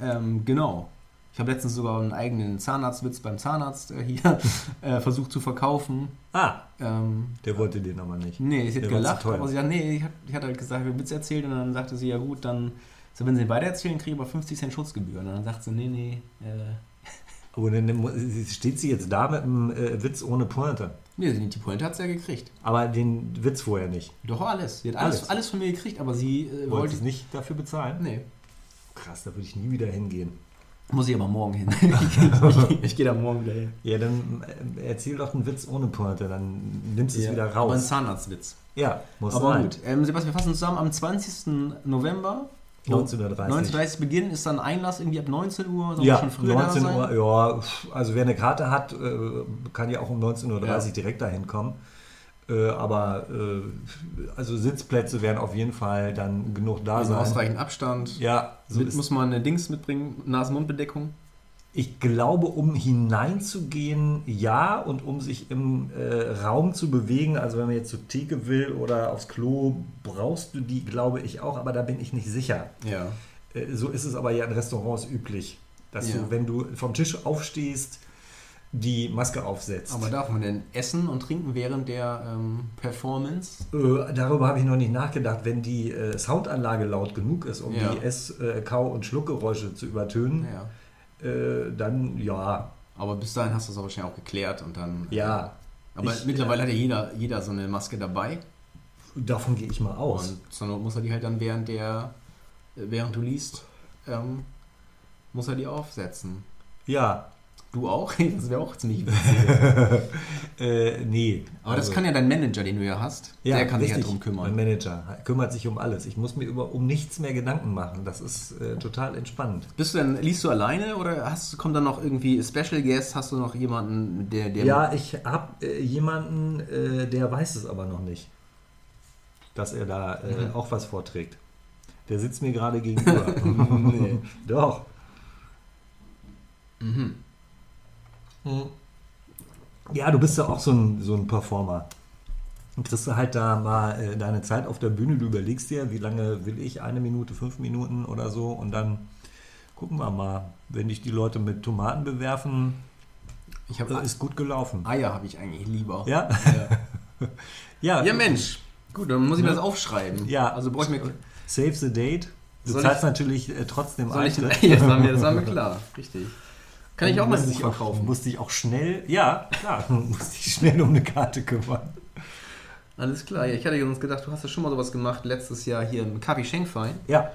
Ähm, genau. Ich habe letztens sogar einen eigenen Zahnarztwitz beim Zahnarzt äh, hier äh, versucht zu verkaufen. Ah, Ähm, der wollte den aber nicht. nee, war zu gelacht, aber sie hat, nee, ich, hat, ich hatte halt gesagt, ich habe einen Witz erzählt und dann sagte sie, ja gut, dann, so, wenn sie weitererzählen, kriege ich aber 50 Cent Schutzgebühren. Und dann sagt sie, nee, nee, äh, Aber dann mu- steht sie jetzt da mit einem äh, Witz ohne Pointe. nee, die Pointe hat sie ja gekriegt. Aber den Witz vorher nicht. Doch alles. Sie hat alles, Alles. alles von mir gekriegt, aber sie äh, Wollte es nicht dafür bezahlen? Nee. Krass, da würde ich nie wieder hingehen. Muss ich aber morgen hin. ich, ich, ich gehe da morgen wieder hin. Ja, dann äh, erzähl doch einen Witz ohne Pointe, dann nimmst du es wieder Aber ein raus. Zahnarztwitz. Ja, muss Aber sein. gut. Ähm, Sebastian, wir fassen zusammen am 20. November. 1930. 1930 Beginn ist dann Einlass irgendwie ab 19 Uhr. Wir Ja, schon früher 19 da sein? Uhr, ja, also wer eine Karte hat, äh, kann ja auch um 19.30 Uhr Ja. direkt dahin kommen. Äh, aber äh, also Sitzplätze werden auf jeden Fall dann genug da Also sein. ausreichend Abstand. Ja, so Mit, ist, muss man eine Dings mitbringen, Nasen-Mund-Bedeckung. Ich glaube, um hineinzugehen, ja, und um sich im äh, Raum zu bewegen, also wenn man jetzt zur Theke will oder aufs Klo, brauchst du die, glaube ich auch, aber da bin ich nicht sicher. Ja. Äh, So ist es aber ja in Restaurants üblich, dass Ja. du, wenn du vom Tisch aufstehst, die Maske aufsetzt. Aber darf man denn essen und trinken während der ähm, Performance? Äh, darüber habe ich noch nicht nachgedacht. Wenn die äh, Soundanlage laut genug ist, um Ja. die Ess-, äh, Kau- und Schluckgeräusche zu übertönen, Ja. Äh, dann ja. Aber bis dahin hast du es aber wahrscheinlich auch geklärt und dann. Ja. Aber Ich, mittlerweile hat ja jeder, jeder so eine Maske dabei. Davon gehe ich mal aus. Und Not muss er die halt dann während der, während du liest, ähm, muss er die aufsetzen. ja. Du auch? Das wäre auch ziemlich witzig. Äh, nee. Aber das Also- kann ja dein Manager, den du ja hast, Ja, der kann sich richtig. ja drum kümmern. Mein Manager kümmert sich um alles. Ich muss mir über, um nichts mehr Gedanken machen. Das ist äh, total entspannend. Bist du denn, liest du alleine oder hast, kommt dann noch irgendwie Special Guest? Hast du noch jemanden, der, der Ja, ich habe äh, jemanden, äh, der weiß es aber noch nicht, dass er da äh, Mhm. auch was vorträgt. Der sitzt mir gerade gegenüber. Nee. Doch. Mhm. Ja, du bist ja auch so ein, so ein Performer. Dann kriegst du halt da mal äh, deine Zeit auf der Bühne, du überlegst dir, wie lange will ich, eine Minute, fünf Minuten oder so und dann gucken wir mal, wenn dich die Leute mit Tomaten bewerfen, Ich habe äh, ist gut gelaufen. Eier habe ich eigentlich lieber. Ja? Ja. Ja, ja, Mensch. Gut, dann muss ich mir Ne? das aufschreiben. Ja. Also brauche ich mir. Save the date. Du Soll zahlst ich- natürlich äh, trotzdem Soll ich, Eintritt. jetzt war mir, das war mir klar. Richtig. Kann ich auch mal ein Buch verkaufen? Musst dich auch schnell, ja, klar, musst dich schnell um eine Karte kümmern. Alles klar. Ja, ich hatte uns gedacht, du hast ja schon mal sowas gemacht letztes Jahr hier im Kaffee Schenkverein. Ja,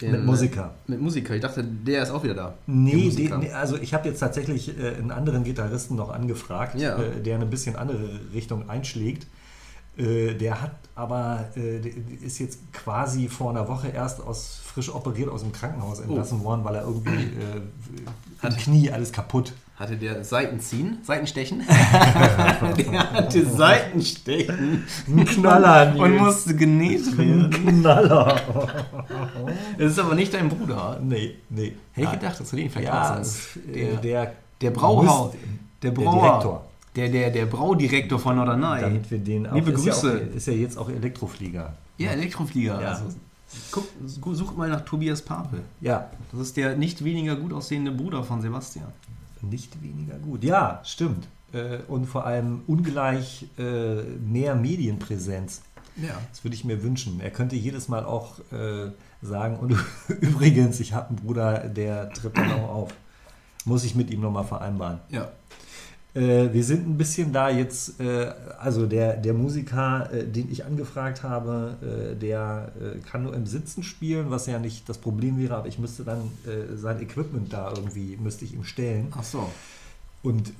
In- mit Musiker. Mit Musiker. Ich dachte, der ist auch wieder da. Nee, den, nee, also ich habe jetzt tatsächlich äh, einen anderen Gitarristen noch angefragt, Ja. äh, der eine bisschen andere Richtung einschlägt. Äh, der hat aber, äh, der ist jetzt quasi vor einer Woche erst aus, frisch operiert aus dem Krankenhaus entlassen worden, weil er irgendwie äh, im Knie alles kaputt. Hatte der Seitenziehen? Seitenstechen? der hatte Seitenstechen. Ein Knaller, Und musste genäht werden. Knaller. Das ist aber nicht dein Bruder. nee, nee. Hätte ich gedacht, dass du den vielleicht Ja, auch sonst. äh, der, Der Brauhaus. Der der Brauer. Direktor. Der, der, der Braudirektor von Norderney. Damit wir den auch, Liebe ist, ja Grüße. auch, ist ja jetzt auch Elektroflieger. Ja, Elektroflieger. Ja. Also, guck, such mal nach Tobias Pape. Ja, Das ist der nicht weniger gut aussehende Bruder von Sebastian. nicht weniger gut. Ja, stimmt. Äh, Und vor allem ungleich äh, mehr Medienpräsenz. Ja. Das würde ich mir wünschen. Er könnte jedes Mal auch äh, sagen, und übrigens, ich habe einen Bruder, der tritt dann auch auf. Muss ich mit ihm nochmal vereinbaren. Ja. Äh, wir sind ein bisschen da jetzt, äh, also der, der Musiker, äh, den ich angefragt habe, äh, der äh, kann nur im Sitzen spielen, was ja nicht das Problem wäre, aber ich müsste dann äh, sein Equipment da irgendwie, müsste ich ihm stellen. Ach so. Und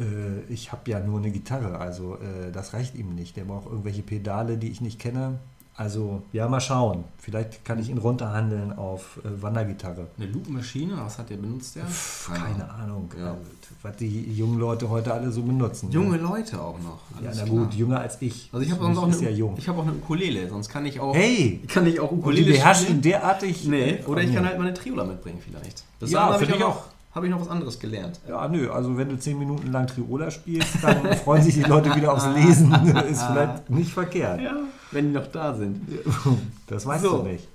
ich habe ja nur eine Gitarre, also das reicht ihm nicht. Der braucht irgendwelche Pedale, die ich nicht kenne. Also ja, mal schauen. Vielleicht kann ich ihn runterhandeln auf äh, Wandergitarre. Eine Loopmaschine, was hat der benutzt der? Keine Ahnung, Ja. äh, was die jungen Leute heute alle so benutzen. Junge Leute auch noch. Ja, Alles na klar. gut, jünger als ich. Also ich habe auch eine, ja jung. ich habe auch eine Ukulele, sonst kann ich auch Hey! kann ich auch Und die Ukulele beherrschen spielen. derartig. Nee, oder ich kann halt meine Triola mitbringen vielleicht. Bis Ja, habe ich, auch habe ich noch was anderes gelernt. Ja, nö, also wenn du zehn Minuten lang Triola spielst, dann freuen sich die Leute wieder aufs Lesen. ist vielleicht nicht verkehrt. Ja, wenn die noch da sind. Das weißt So. du nicht.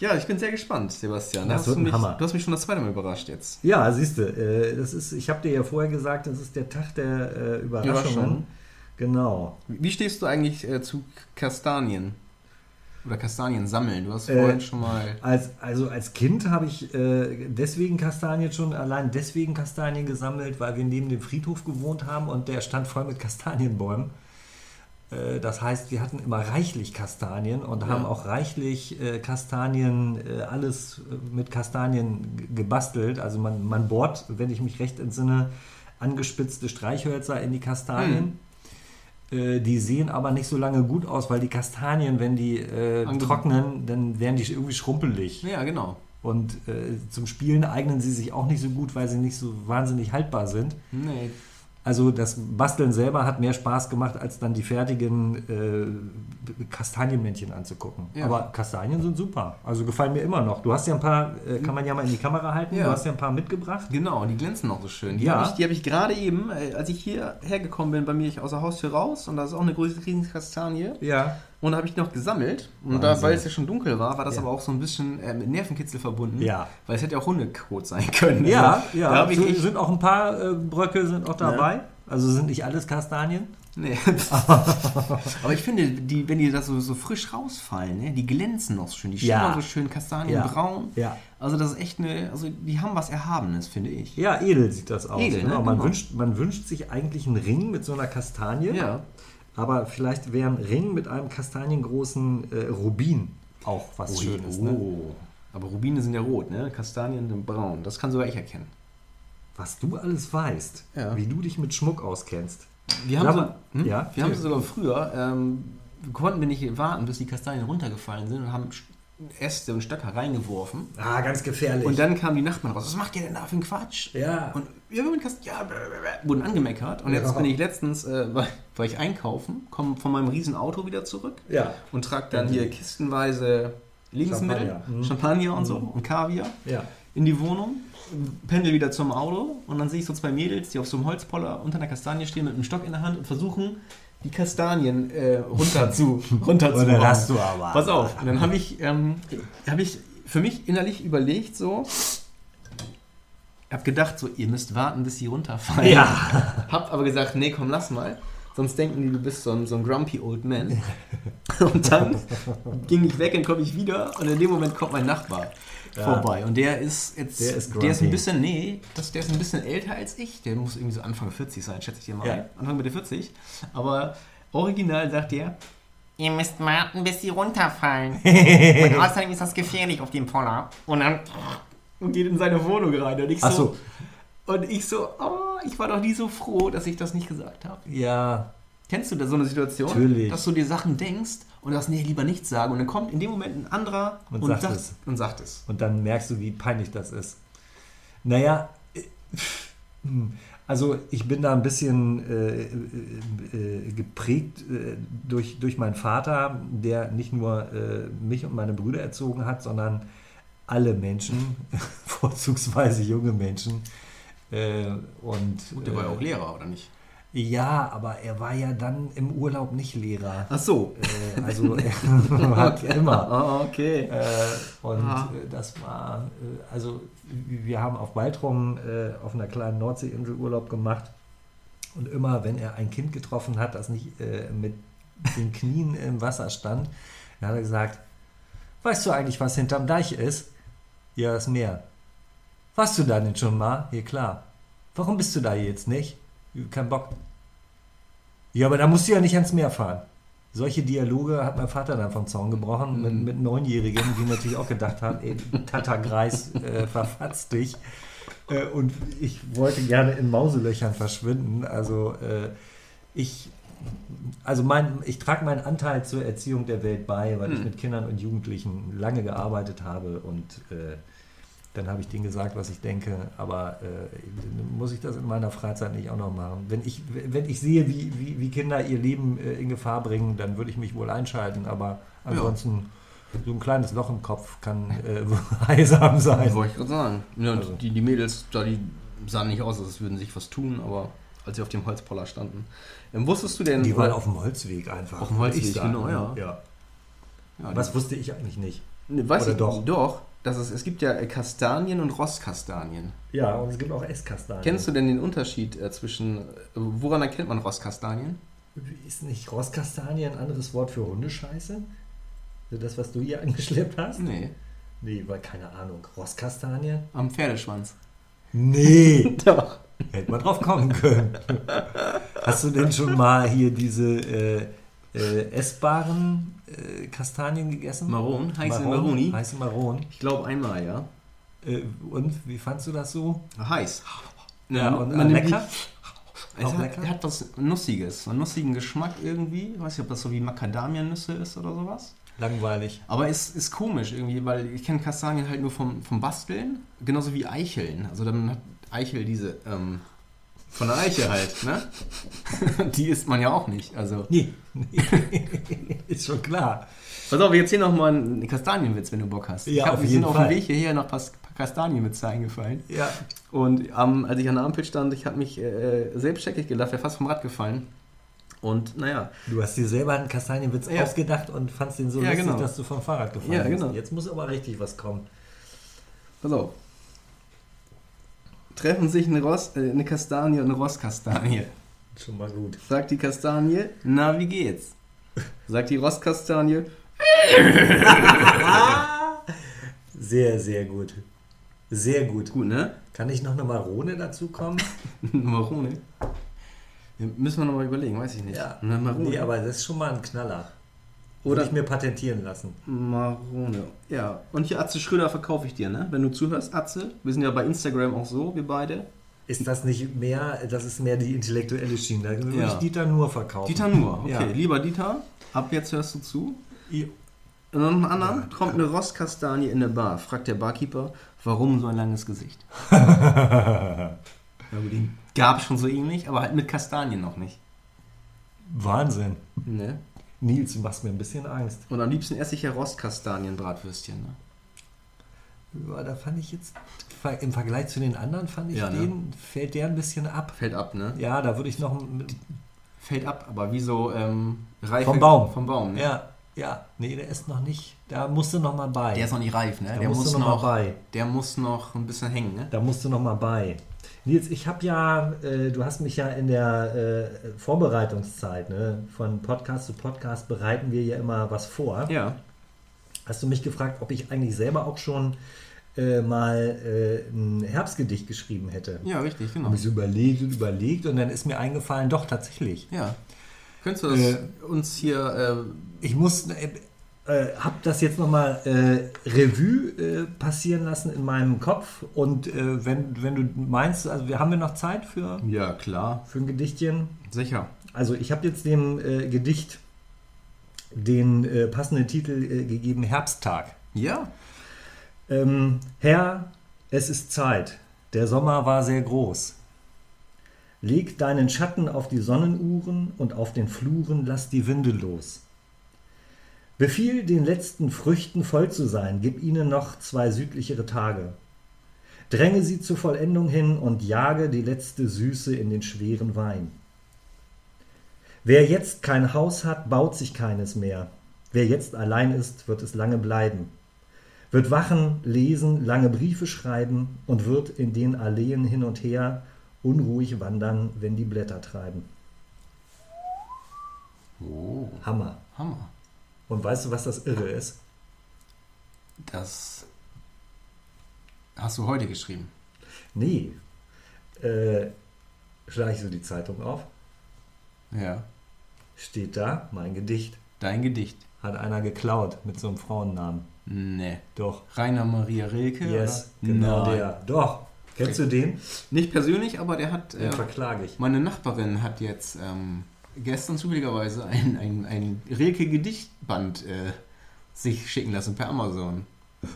Ja, ich bin sehr gespannt, Sebastian. Das hast wird mich, Hammer. du hast mich schon das zweite Mal überrascht jetzt. Ja, siehst du, äh, das ist, ich habe dir ja vorher gesagt, das ist der Tag der äh, Überraschungen. Überraschung. Genau. Wie stehst du eigentlich äh, zu Kastanien? Oder Kastanien sammeln? Du hast vorhin schon mal. Als, also als Kind habe ich deswegen Kastanien schon, allein deswegen Kastanien gesammelt, weil wir neben dem Friedhof gewohnt haben und der stand voll mit Kastanienbäumen. Äh, das heißt, wir hatten immer reichlich Kastanien und Ja. haben auch reichlich äh, Kastanien, äh, alles äh, mit Kastanien gebastelt. Also man, man bohrt, wenn ich mich recht entsinne, angespitzte Streichhölzer in die Kastanien. Äh, Die sehen aber nicht so lange gut aus, weil die Kastanien, wenn die äh, trocknen, dann werden die irgendwie schrumpelig. Ja, genau. Und zum Spielen eignen sie sich auch nicht so gut, weil sie nicht so wahnsinnig haltbar sind. Nee. Also das Basteln selber hat mehr Spaß gemacht, als dann die fertigen äh, Kastanienmännchen anzugucken. Ja. Aber Kastanien sind super. Also gefallen mir immer noch. Du hast ja ein paar, äh, kann man ja mal in die Kamera halten, Ja. du hast ja ein paar mitgebracht. Genau, die glänzen auch so schön. Die Ja. habe ich, hab ich gerade eben, äh, als ich hierher gekommen bin, bei mir ich aus der Haustür raus und da ist auch eine große Riesenkastanie. Ja. Und da habe ich noch gesammelt. Und da, weil es ja schon dunkel war, war das Ja. aber auch so ein bisschen äh, mit Nervenkitzel verbunden. Ja. Weil es hätte ja auch Hundekot sein können. Ja, Also, ja. Da ich so, echt, sind auch ein paar äh, Bröcke sind auch dabei. Also sind nicht alles Kastanien. nee. aber ich finde, die, wenn die da so, so frisch rausfallen, ne, die glänzen noch so schön. Die Ja. schimmern so schön kastanienbraun. Ja. Also das ist echt eine, also die haben was Erhabenes, finde ich. Ja, edel sieht das aus. Edel, ne? genau. man, Genau. wünscht, man wünscht sich eigentlich einen Ring mit so einer Kastanie. Ja. Aber vielleicht wäre ein Ring mit einem kastaniengroßen äh, Rubin auch was Schönes. Ne? Oh. Aber Rubine sind ja rot, ne? Kastanien sind braun. Das kann sogar ich erkennen. Was du alles weißt, Ja. wie du dich mit Schmuck auskennst. Wir haben, Aber- so, hm? ja, wir haben sogar früher, ähm, konnten wir nicht warten, bis die Kastanien runtergefallen sind und haben Äste und Stöcker reingeworfen. Ah, ganz gefährlich. Und dann kamen die Nachbarn raus. Was macht ihr denn da für einen Quatsch? Ja. Und wir ja, wurden angemeckert. Und jetzt Ja. bin ich letztens, äh, war, war ich einkaufen, komme von meinem riesen Auto wieder zurück Ja. und trage dann hier kistenweise Lebensmittel, Champagner. Mhm. Champagner und so und Kaviar Ja. in die Wohnung, pendel wieder zum Auto und dann sehe ich so zwei Mädels, die auf so einem Holzpoller unter einer Kastanie stehen mit einem Stock in der Hand und versuchen, die Kastanien äh, runter zu runter zu dann hast du aber- Pass auf. Und dann habe ich, ähm, hab ich für mich innerlich überlegt, so, habe gedacht, so, ihr müsst warten, bis sie runterfallen. Ja. Hab aber gesagt, nee, komm, lass mal. Sonst denken die, du bist so ein, so ein grumpy old man. Und dann ging ich weg und komme ich wieder und in dem Moment kommt mein Nachbar vorbei. Und der ist jetzt, Der ist der ist ein bisschen, nee, das, der ist ein bisschen älter als ich. Der muss irgendwie so Anfang 40 sein, schätze ich dir mal. Ja. Anfang Mitte 40. Aber original sagt der, Ihr müsst warten, bis sie runterfallen. Und außerdem ist das gefährlich auf dem Poller. Und dann und geht in seine Wohnung rein. Und ich so, so. und ich so, oh, ich war doch nie so froh, dass ich das nicht gesagt habe. Ja. Kennst du da so eine Situation? Natürlich. Dass du dir Sachen denkst und das nee, lieber nichts sagen. Und dann kommt in dem Moment ein anderer Und sagt es. und sagt es. Und dann merkst du, wie peinlich das ist. Naja, äh, also ich bin da ein bisschen äh, äh, äh, geprägt äh, durch, durch meinen Vater, der nicht nur äh, mich und meine Brüder erzogen hat, sondern alle Menschen, vorzugsweise junge Menschen. Und Gut, der war ja auch Lehrer, oder nicht? Ja, aber er war ja dann im Urlaub nicht Lehrer. Ach so. Äh, also er hat immer. Ah, okay. Äh, und Ah. äh, das war, äh, also wir haben auf Baltrum äh, auf einer kleinen Nordseeinsel Urlaub gemacht. Und immer, wenn er ein Kind getroffen hat, das nicht äh, mit den Knien im Wasser stand, dann hat er gesagt, weißt du eigentlich, was hinterm Deich ist? Ja, das Meer. Warst du da denn schon mal? Ja, klar. Warum bist du da jetzt nicht? Kein Bock. Ja, aber da musst du ja nicht ans Meer fahren. Solche Dialoge hat mein Vater dann vom Zaun gebrochen mit, mit Neunjährigen, die natürlich auch gedacht haben, ey, Tata Greis, äh, verfatz dich. Äh, und ich wollte gerne in Mauselöchern verschwinden. Also äh, ich, also mein, ich trage meinen Anteil zur Erziehung der Welt bei, weil ich mit Kindern und Jugendlichen lange gearbeitet habe und äh, dann habe ich denen gesagt, was ich denke, aber äh, muss ich das in meiner Freizeit nicht auch noch machen? Wenn ich, wenn ich sehe, wie, wie, wie Kinder ihr Leben äh, in Gefahr bringen, dann würde ich mich wohl einschalten, aber ansonsten so ein kleines Loch im Kopf kann äh, heilsam sein. Wollte ich gerade sagen. Ja, Also. die, die Mädels, da, die sahen nicht aus, als würden sich was tun, aber als sie auf dem Holzpoller standen. Ähm, wusstest du denn... Die waren auf dem Holzweg einfach. Auf dem Holzweg, genau, ja. ja. ja, Was wusste ich eigentlich nicht. Ne, weiß Oder ich doch? Doch. Das ist, es gibt ja äh, Kastanien und Rostkastanien. Ja, und es gibt auch Esskastanien. Kennst du denn den Unterschied äh, zwischen, äh, woran erkennt man Rostkastanien? Ist nicht Rosskastanie ein anderes Wort für Hundescheiße? Also das, was du hier angeschleppt hast? Nee, Nee, weil keine Ahnung. Rosskastanie? am Pferdeschwanz. Nee. Doch. Hätte man drauf kommen können. Hast du denn schon mal hier diese äh, äh, essbaren äh, Kastanien gegessen? Maron, heiße Maron, Maroni. Heiße Maron. Ich glaube einmal, ja. Äh, und wie fandst du das so? Heiß. Ja, und man lecker? die- Es Auch hat, lecker? hat was Nussiges, einen nussigen Geschmack irgendwie. Ich weiß nicht, ob das so wie Macadamianüsse ist oder sowas. Langweilig. Aber es ist komisch irgendwie, weil ich kenne Kastanien halt nur vom, vom Basteln, genauso wie Eicheln. Also dann hat Eichel diese, ähm, von der Eiche halt, ne? Die isst man ja auch nicht. Also, Nee. Ist schon klar. pass auf, jetzt hier nochmal einen Kastanienwitz, wenn du Bock hast. Ja, ich hab, auf mir jeden sind auf Fall. dem Weg hierher noch ein paar Kastanienwitze eingefallen. Ja. Und ähm, als ich an der Ampel stand, ich habe mich äh, selbstständig gelacht, wäre fast vom Rad gefallen. Und naja, Du hast dir selber einen Kastanienwitz Ja. ausgedacht und fandst den so Ja, lustig, genau. dass du vom Fahrrad gefahren Ja, bist. genau. Jetzt muss aber richtig was kommen. pass auf. Treffen sich eine, Ross, äh, eine Kastanie und eine Rosskastanie. Schon mal gut. Sagt die Kastanie, na, wie geht's? Sagt die Rosskastanie, Sehr, sehr gut. Sehr gut. gut, ne? Kann ich noch eine Marone dazu kommen? Marone. Ja, müssen wir nochmal überlegen, weiß ich nicht. Eine Marone. Nee, aber das ist schon mal ein Knaller. Oder- Würde ich mir patentieren lassen. Marone. Ja, und hier Atze Schröder verkaufe ich dir, ne? Wenn du zuhörst, Atze. Wir sind ja bei Instagram auch so, wir beide. Ist das nicht mehr, das ist mehr die intellektuelle Schiene. Da würde Ja. ich Dieter nur verkaufen. Dieter nur, okay. Ja. Lieber Dieter, ab jetzt hörst du zu. I- Und dann einen anderen kommt eine Rostkastanie in der Bar. Fragt der Barkeeper, warum so ein langes Gesicht? ja, gut, den gab es schon so ähnlich, aber halt mit Kastanien noch nicht. Wahnsinn. Ne? Nils, du machst mir ein bisschen Angst. Und am liebsten esse ich ja Rostkastanienbratwürstchen. Ne? Ja, da fand ich jetzt, im Vergleich zu den anderen, fand ich Ja, ne? den, fällt der ein bisschen ab. Fällt ab, ne? Ja, da würde ich noch. mit- Fällt ab, aber wie so ähm, reife... Vom Baum. Vom Baum, ne? Ja, ja. Nee, der ist noch nicht. Da musst du noch mal bei. Der ist noch nicht reif, ne? Da der musst muss du noch mal noch, bei. der muss noch ein bisschen hängen, ne? Da musst du noch mal bei. Nils, ich habe ja, äh, du hast mich ja in der äh, Vorbereitungszeit, ne, von Podcast zu Podcast bereiten wir ja immer was vor. Ja. Hast du mich gefragt, ob ich eigentlich selber auch schon äh, mal äh, ein Herbstgedicht geschrieben hätte? Ja, richtig, genau. Habe ich so überlegt und überlegt und dann ist mir eingefallen, doch tatsächlich. Ja. Könntest du das Äh, uns hier... Ich muss, äh, habe das jetzt nochmal äh, Revue äh, passieren lassen in meinem Kopf und äh, wenn, wenn du meinst, also wir haben wir noch Zeit für, ja, klar. für ein Gedichtchen. Sicher. Also ich habe jetzt dem äh, Gedicht den äh, passenden Titel gegeben, Herbsttag. Ja. Ähm, Herr, es ist Zeit. Der Sommer war sehr groß. Leg deinen Schatten auf die Sonnenuhren und auf den Fluren lass die Winde los. Befiehl den letzten Früchten voll zu sein, gib ihnen noch zwei südlichere Tage. Dränge sie zur Vollendung hin und jage die letzte Süße in den schweren Wein. Wer jetzt kein Haus hat, baut sich keines mehr. Wer jetzt allein ist, wird es lange bleiben wird wachen, lesen, lange Briefe schreiben und wird in den Alleen hin und her unruhig wandern, wenn die Blätter treiben. Oh, Hammer. Hammer. Und weißt du, was das Irre ist? Das hast du heute geschrieben. Nee. Äh, schlage ich so die Zeitung auf, Ja. steht da, mein Gedicht, Dein Gedicht. hat einer geklaut mit so einem Frauennamen. Nee. Doch. Rainer Maria Rilke? Yes, oder? genau Nein. der. Doch. Kennst du den? Nicht persönlich, aber der hat. Den Äh, verklage ich. meine Nachbarin hat jetzt ähm, gestern zufälligerweise ein, ein, ein Rilke-Gedichtband äh, sich schicken lassen per Amazon.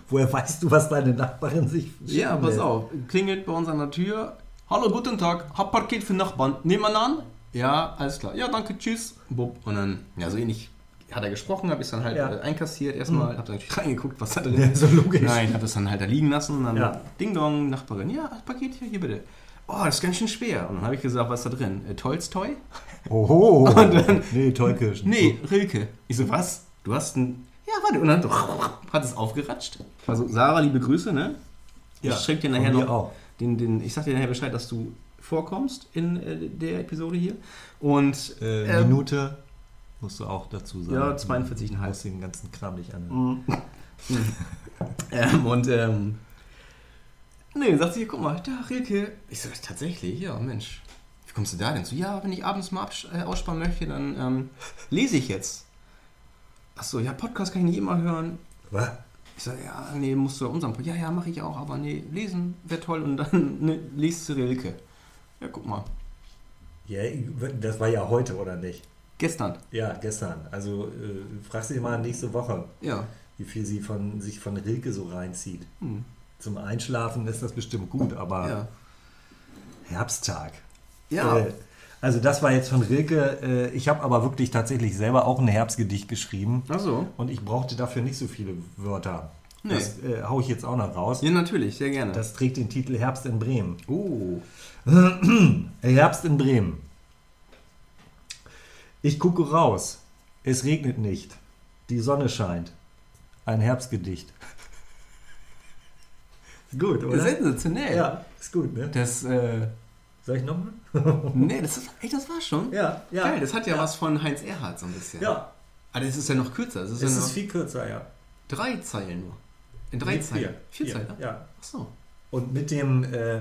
Woher weißt du, was deine Nachbarin sich Ja, pass lässt? auf. Klingelt bei uns an der Tür. Hallo, guten Tag. Hab Paket für Nachbarn. Nehmen wir an? Ja, alles klar. Ja, danke, tschüss. Bub. Und dann, ja, so ähnlich hat er gesprochen, habe ich dann halt Ja. äh, einkassiert erstmal, hab dann natürlich reingeguckt, was da drin Ja, ist. so logisch. Nein, hab das dann halt da liegen lassen und dann Ja. Ding Dong, Nachbarin, ja, das Paket hier, hier bitte. Oh, das ist ganz schön schwer. Und dann habe ich gesagt, was ist da drin? Äh, Tolstoi? Oho. Und dann- nee, Tollkirschen. Nee, Rilke. Ich so, was? Du hast ein. Ja, warte. Und dann hat es aufgeratscht. Also, Sarah, liebe Grüße, ne? Ja, ich schreib dir nachher noch. auch. Den, den, ich sag dir nachher Bescheid, dass du vorkommst in äh, der Episode hier. Und. Äh, ähm, Minute musst du auch dazu sagen. Ja, 42,5. Du musst den ganzen Kram nicht an. ähm, und. Ähm, nee, sagt sie, guck mal, da, Rilke. Ich so, tatsächlich, ja, Mensch. Wie kommst du da denn zu? Ja, wenn ich abends mal äh, ausspannen möchte, dann ähm, lese ich jetzt. Achso, ja, Podcast kann ich nicht immer hören. Was? Ich sage, ja, nee, musst du unseren Podcast. Ja, ja, mache ich auch, aber nee, lesen wäre toll und dann ne, liest du Rilke. Ja, guck mal. Ja, das war ja heute, oder nicht? Gestern. Ja, gestern. Also äh, fragst du dich mal nächste Woche, Ja. wie viel sie von sich von Rilke so reinzieht. Hm. Zum Einschlafen ist das bestimmt gut, aber Ja. Herbsttag. Ja. Äh, also das war jetzt von Rilke. Äh, ich habe aber wirklich tatsächlich selber auch ein Herbstgedicht geschrieben. Ach so. Und ich brauchte dafür nicht so viele Wörter. Nee. Das äh, hau ich jetzt auch noch raus. Ja, natürlich, sehr gerne. Das trägt den Titel Herbst in Bremen. oh. Herbst in Bremen. Ich gucke raus. Es regnet nicht. Die Sonne scheint. Ein Herbstgedicht. Ist gut, oder? Sensationell. Ja, ist gut, ne? Das, äh, Soll ich nochmal? nee, das ist, echt, das war schon. Ja, ja. Geil, das hat ja, ja. was von Heinz Erhardt so ein bisschen. Ja, Aber das ist ja noch kürzer. Das ist es ja ist viel kürzer, ja. drei Zeilen nur. In drei Nee, Zeilen. Vier, Vier Vier, Zeilen? ne? Ja. Ach so. Und mit dem, äh,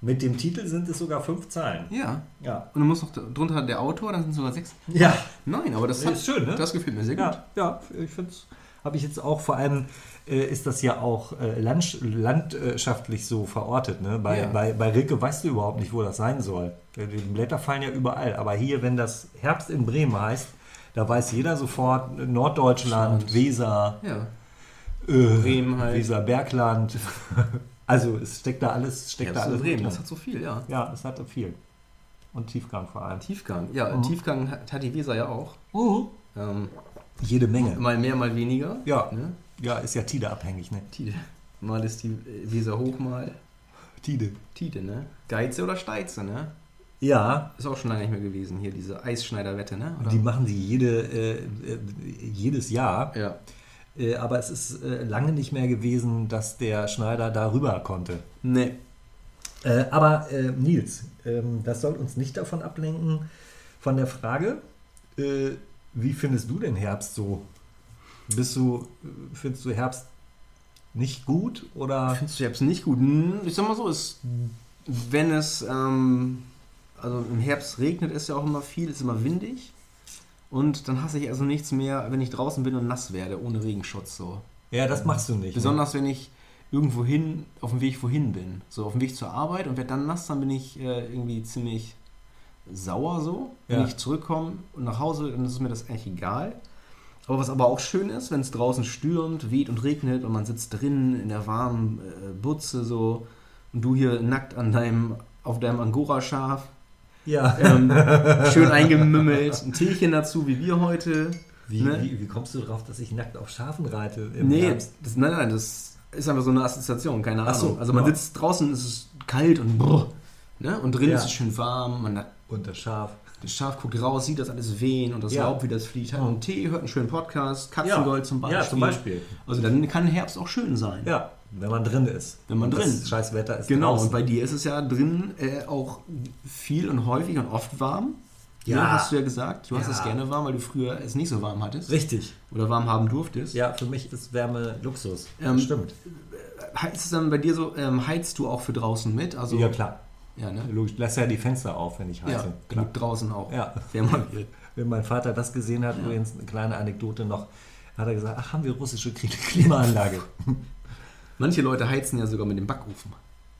mit dem Titel sind es sogar fünf Zeilen. Ja. Ja. Und du musst noch drunter der Autor, dann sind es sogar sechs. Ja. Nein, aber das Nee, hat, ist schön, ne? Das gefällt mir sehr gut. Ja, ja, ich finde es. Habe ich jetzt auch, vor allem äh, ist das ja auch äh, land, landschaftlich so verortet. Ne? Bei, Ja. bei, bei Rilke weißt du überhaupt nicht, wo das sein soll. Die Blätter fallen ja überall. Aber hier, wenn das Herbst in Bremen heißt, da weiß jeder sofort äh, Norddeutschland, Deutschland. Weser, Ja. äh, Bremen halt. Weser Bergland. also es steckt da alles, steckt da Herbst in alles Bremen, drin. das hat so viel, ja. Ja, es hat viel. Und Tiefgang vor allem. Tiefgang. Ja, Mhm. Tiefgang hat, die Weser ja auch. Ähm, Jede Menge. mal mehr, mal weniger. Ja. Ne? Ja, ist ja Tide abhängig, ne? Tide. Mal ist die Weser hoch, mal Tide. Tide, ne? Geize oder Steize, ne? Ja, Ist auch schon lange nicht mehr gewesen, hier diese Eisschneiderwette, ne? Oder? Die machen sie jede, äh, äh, jedes Jahr. ja. Äh, aber es ist äh, lange nicht mehr gewesen, dass der Schneider da rüber konnte. Ne. Äh, aber äh, Nils, ähm, das soll uns nicht davon ablenken, von der Frage, wie findest du den Herbst so? Bist du, findest du Herbst nicht gut oder? Findest du Herbst nicht gut? Hm, Ich sag mal so, es, wenn es, ähm, also im Herbst regnet es ja auch immer viel, ist immer windig. Und dann hasse ich also nichts mehr, wenn ich draußen bin und nass werde, ohne Regenschutz so. Ja, das machst du nicht. Besonders wenn ich irgendwo hin, auf dem Weg wohin bin. So auf dem Weg zur Arbeit und werde dann nass, dann bin ich äh, irgendwie ziemlich sauer so. Wenn Ja. ich zurückkomme und nach Hause, dann ist mir das eigentlich egal. Aber was aber auch schön ist, wenn es draußen stürmt, weht und regnet und man sitzt drin in der warmen äh, Butze so und du hier nackt an deinem, auf deinem Angora-Schaf? Ja. ähm, schön eingemümmelt, ein Teechen dazu, wie wir heute. Wie, ne? wie, wie kommst du drauf, dass ich nackt auf Schafen reite im Nee, das, nein, nein, das ist einfach so eine Assoziation, keine Ahnung. So, also man ja. sitzt draußen, es ist kalt und brr, ne? und drin Ja. ist es schön warm, man hat, Und das Schaf. das Schaf guckt raus, sieht das alles wehen und das Ja. Laub, wie das fliegt, hat Ja. einen Tee, hört einen schönen Podcast, Katzengold zum Beispiel. Ja, zum Beispiel. Also dann kann Herbst auch schön sein. Ja, wenn man drin ist. Wenn man Und drin Das scheiß Wetter ist Genau, draußen. und bei dir ist es ja drin äh, auch viel und häufig und oft warm. Ja. Ne, hast du ja gesagt, du hast Ja. es gerne warm, weil du früher es nicht so warm hattest. Richtig. Oder warm haben durftest. Ja, für mich ist Wärme Luxus. Ähm, stimmt. Heizt es dann bei dir so, ähm, heizt du auch für draußen mit? Also, ja, klar. Ja, ne? Logisch. Lass ja die Fenster auf, wenn ich heiße. Ja, genug draußen auch. Ja. Mal will. Wenn mein Vater das gesehen hat, übrigens eine kleine Anekdote noch, hat er gesagt, ach, haben wir russische Kli- Klimaanlage. Manche Leute heizen ja sogar mit dem Backofen.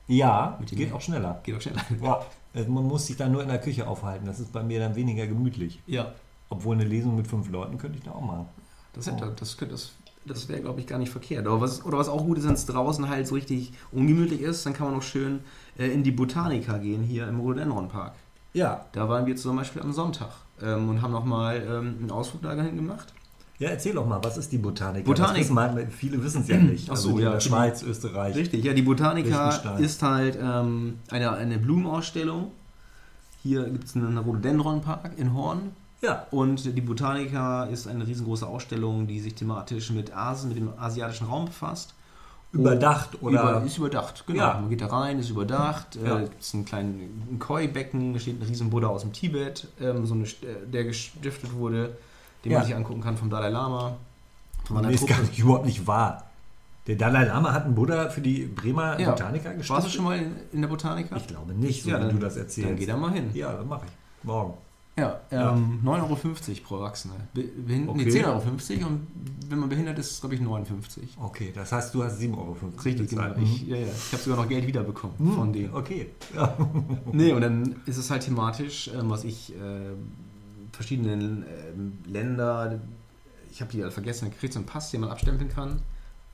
ja, Mit dem- geht auch schneller. Geht auch schneller. Ja, äh, man muss sich dann nur in der Küche aufhalten. Das ist bei mir dann weniger gemütlich. Ja. Obwohl eine Lesung mit fünf Leuten könnte ich da auch machen. Das, hätte, das, könnte- das, das wäre, glaube ich, gar nicht verkehrt. Aber was, oder was auch gut ist, wenn es draußen halt so richtig ungemütlich ist, dann kann man auch schön äh, in die Botanika gehen, hier im Rhododendron Park. Ja. Da waren wir zum Beispiel am Sonntag ähm, und haben nochmal ähm, einen Ausflug dahin gemacht. Ja, erzähl doch mal, was ist die Botanik? Botanik. Wissen mal, viele wissen es ja nicht. Ach so, also ja, Schweiz, Österreich. Richtig, ja, die Botanika ist halt ähm, eine, eine Blumenausstellung. Hier gibt es einen Rhododendron-Park in Horn. Ja. Und die Botanica ist eine riesengroße Ausstellung, die sich thematisch mit Asien, mit dem asiatischen Raum befasst. Überdacht oder- Über, ist überdacht, genau. Ja. Man geht da rein, ist überdacht. Ja. Äh, gibt es einen kleinen ein Koi-Becken, da steht ein riesen Buddha aus dem Tibet, ähm, so eine, äh, der gestiftet wurde, den Ja. man sich angucken kann vom Dalai Lama. Von Nee, ist gar nicht, überhaupt nicht wahr. Der Dalai Lama hat einen Buddha für die Bremer Ja. Botaniker gestiftet. Warst du schon mal in, in der Botanica? Ich glaube nicht, so Ja, wie dann- du das erzählst. Dann geh da mal hin. Ja, das mache ich. Morgen. Ja, ähm, 9,50 Euro pro Erwachsene. Be Okay. nee, 10,50 Euro und wenn man behindert ist, glaube ich 59. Okay, das heißt, du hast 7,50 Euro. Richtig, genau. bezahlt. Ich, ja, ja. ich habe sogar noch Geld wiederbekommen Mhm. von denen. Okay. Ja. Nee, und dann ist es halt thematisch, ähm, was ich äh, verschiedenen ähm, Länder, ich habe die alle vergessen, dann kriegt so einen Pass, den man abstempeln kann.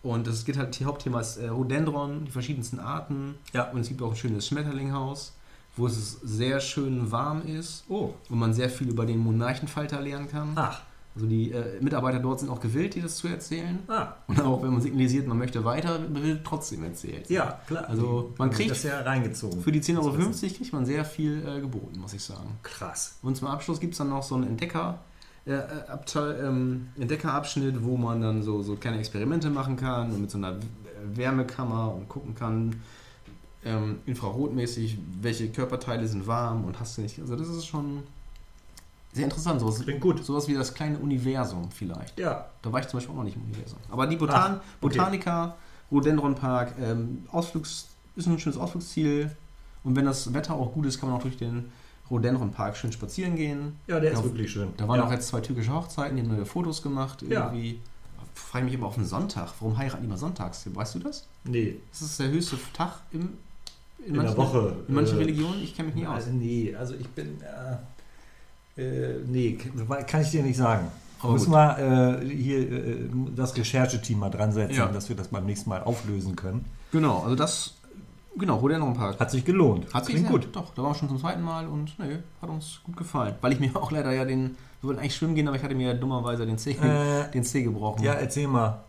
Und es geht halt, die Hauptthema ist äh, Rhododendron, die verschiedensten Arten. Ja. Und es gibt auch ein schönes Schmetterlinghaus, wo es sehr schön warm ist, Oh. wo man sehr viel über den Monarchenfalter lernen kann. Ach. Also die äh, Mitarbeiter dort sind auch gewillt, dir das zu erzählen. Ah, Und auch wenn man signalisiert, man möchte weiter, wird trotzdem erzählt. ja, klar. Also, man kriegt das ja reingezogen. Für die 10,50 Euro kriegt man sehr viel äh, geboten, muss ich sagen. Krass. Und zum Abschluss gibt es dann noch so einen Entdecker, äh, äh, Abteil, ähm, Entdeckerabschnitt, wo man dann so, so kleine Experimente machen kann und mit so einer W- Wärmekammer und gucken kann, ähm, infrarotmäßig, welche Körperteile sind warm und hast du nicht. Also das ist schon sehr interessant. Sowas, Klingt gut. sowas wie das kleine Universum vielleicht. Ja, Da war ich zum Beispiel auch noch nicht im Universum. Aber die Botan Ah, okay. Botaniker, Rhododendronpark, ähm, Ausflugs, ist ein schönes Ausflugsziel. Und wenn das Wetter auch gut ist, kann man auch durch den Rhododendronpark schön spazieren gehen. ja, der ist Ja, wirklich schön. Da waren ja. auch jetzt zwei türkische Hochzeiten, die haben neue Fotos gemacht. Ja. Irgendwie. Frage mich immer auf den Sonntag. Warum heiraten die mal sonntags? Weißt du das? Nee, Das ist der höchste Tag im, in der Woche. In manchen äh, Religionen? Ich kenne mich nicht aus. Also, nee, also ich bin. Äh, äh, nee, kann ich dir nicht sagen. Aber Müssen gut. wir äh, hier äh, das Rechercheteam mal dran setzen, Ja. dass wir das beim nächsten Mal auflösen können. Genau, also das. Genau, Rhododendronpark. Hat sich gelohnt. Hat sich gut. Doch, da waren wir schon zum zweiten Mal und nee, hat uns gut gefallen. Weil ich mir auch leider ja den, wir wollten eigentlich schwimmen gehen, aber ich hatte mir dummerweise den Zeh, Äh, den Zeh gebrochen. Ja, erzähl mal.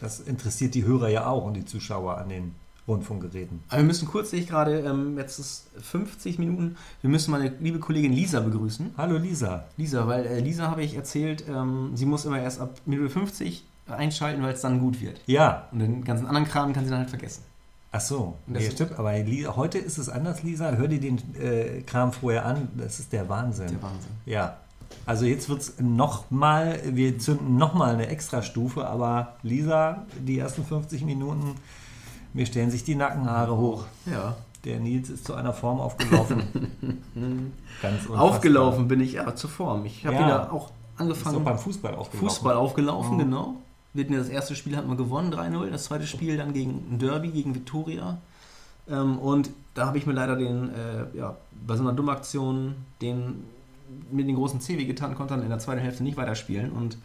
Das interessiert die Hörer ja auch und die Zuschauer an den Rundfunkgeräten. Aber wir müssen kurz, sehe ich gerade, ähm, jetzt ist 50 Minuten, wir müssen meine liebe Kollegin Lisa begrüßen. Hallo Lisa. Lisa, weil äh, Lisa habe ich erzählt, ähm, sie muss immer erst ab Minute 50 einschalten, weil es dann gut wird. Ja, Und den ganzen anderen Kram kann sie dann halt vergessen. ach so. Das- Nee, stimmt, aber Li- heute ist es anders, Lisa. Hör dir den äh, Kram vorher an. Das ist der Wahnsinn. Der Wahnsinn. Ja. Also jetzt wird es nochmal, wir zünden nochmal eine Extrastufe, aber Lisa, die ersten 50 Minuten, mir stellen sich die Nackenhaare hoch. Ja. Der Nils ist zu einer Form aufgelaufen. Ganz unfassbar. Aufgelaufen bin ich ja zur Form. Ich habe Ja. wieder auch Ist doch angefangen. beim Fußball aufgelaufen. Fußball aufgelaufen, Mhm. genau. Wir hatten ja das erste Spiel hatten wir gewonnen, 3-0. Das zweite Spiel dann gegen ein Derby, gegen Viktoria. Ähm, und da habe ich mir leider den, äh, ja, bei so einer dummen Aktion den mit den großen C getan, konnte dann in der zweiten Hälfte nicht weiterspielen und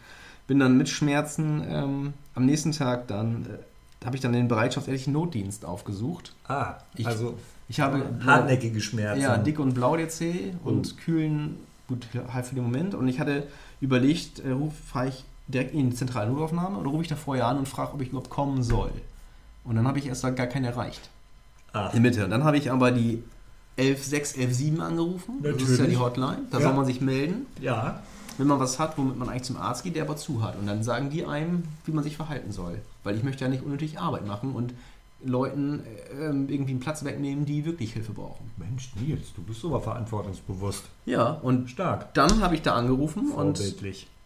bin dann mit Schmerzen ähm, am nächsten Tag dann, äh, habe ich dann den bereitschaftsehrlichen Notdienst aufgesucht. Ah, Ich- also Ich habe hartnäckige Schmerzen. ja, dick und blau der C Oh. und kühlen, gut, halt für den Moment. Und ich hatte überlegt, äh, fahre ich direkt in die zentrale Notaufnahme oder rufe ich da vorher an und frage, ob ich überhaupt kommen soll. Und dann habe ich erst da gar keinen erreicht. Ah, In Mitte. Dann habe ich aber die 116, 117 angerufen. Das ist ja Natürlich. die Hotline. Da Ja. soll man sich melden, ja. Wenn man was hat, womit man eigentlich zum Arzt geht, der aber zu hat. Und dann sagen die einem, wie man sich verhalten soll. Weil ich möchte ja nicht unnötig Arbeit machen und Leuten äh, ähm, irgendwie einen Platz wegnehmen, die wirklich Hilfe brauchen. Mensch, Nils, du bist aber verantwortungsbewusst. Ja, und Stark. Dann habe ich da angerufen und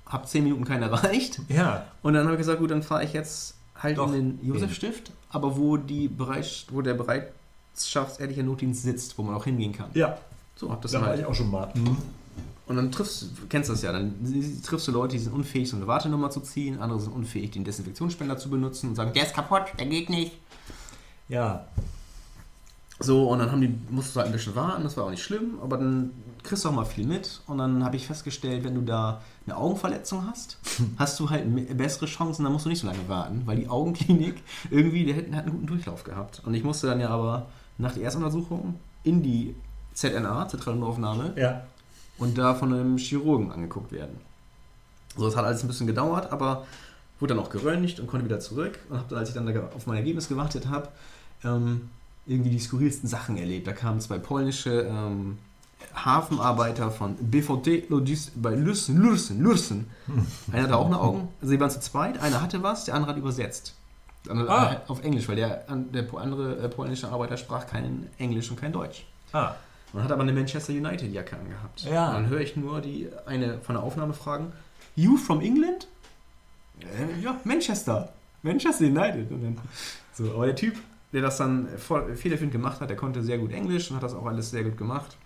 habe zehn Minuten keinen erreicht. Ja, Und dann habe ich gesagt, gut, dann fahre ich jetzt halt Doch, in den Josefstift, aber wo, die Bereits wo der bereitschaftsehrliche Notdienst sitzt, wo man auch hingehen kann. ja. So, hab das Da war ich halt. auch schon mal. Mhm. Und dann triffst du, kennst du das ja, dann triffst du Leute, die sind unfähig, so eine Wartenummer zu ziehen, andere sind unfähig, den Desinfektionsspender zu benutzen und sagen, der ist kaputt, der geht nicht. Ja, So, und dann haben die, musst du halt ein bisschen warten, das war auch nicht schlimm, aber dann kriegst du auch mal viel mit. Und dann habe ich festgestellt, wenn du da eine Augenverletzung hast, hast du halt bessere Chancen, dann musst du nicht so lange warten, weil die Augenklinik irgendwie, der hat, hat einen guten Durchlauf gehabt. Und ich musste dann ja aber nach der Erstuntersuchung in die ZNA, zentrale Notaufnahme, ja. Und da von einem Chirurgen angeguckt werden. So, das hat alles ein bisschen gedauert, aber wurde dann auch geröntgt und konnte wieder zurück. Und habe, als ich dann da auf mein Ergebnis gewartet habe, ähm, irgendwie die skurrilsten Sachen erlebt. Da kamen zwei polnische ähm, Hafenarbeiter von BVT Logis bei Lürsen, Lürsen, Lürsen. Einer hatte auch eine Augen. Also sie waren zu zweit. Einer hatte was, der andere hat übersetzt. Der andere, Ah. Auf Englisch, weil der, der andere äh, polnische Arbeiter sprach kein Englisch und kein Deutsch. Ah, Und hat aber eine Manchester United Jacke angehabt. Ja. Und dann höre ich nur die eine von der Aufnahme fragen: You from England? Äh, ja, Manchester. Manchester United. Und dann, so, aber der Typ, der das dann federführend gemacht hat, der konnte sehr gut Englisch und hat das auch alles sehr gut gemacht.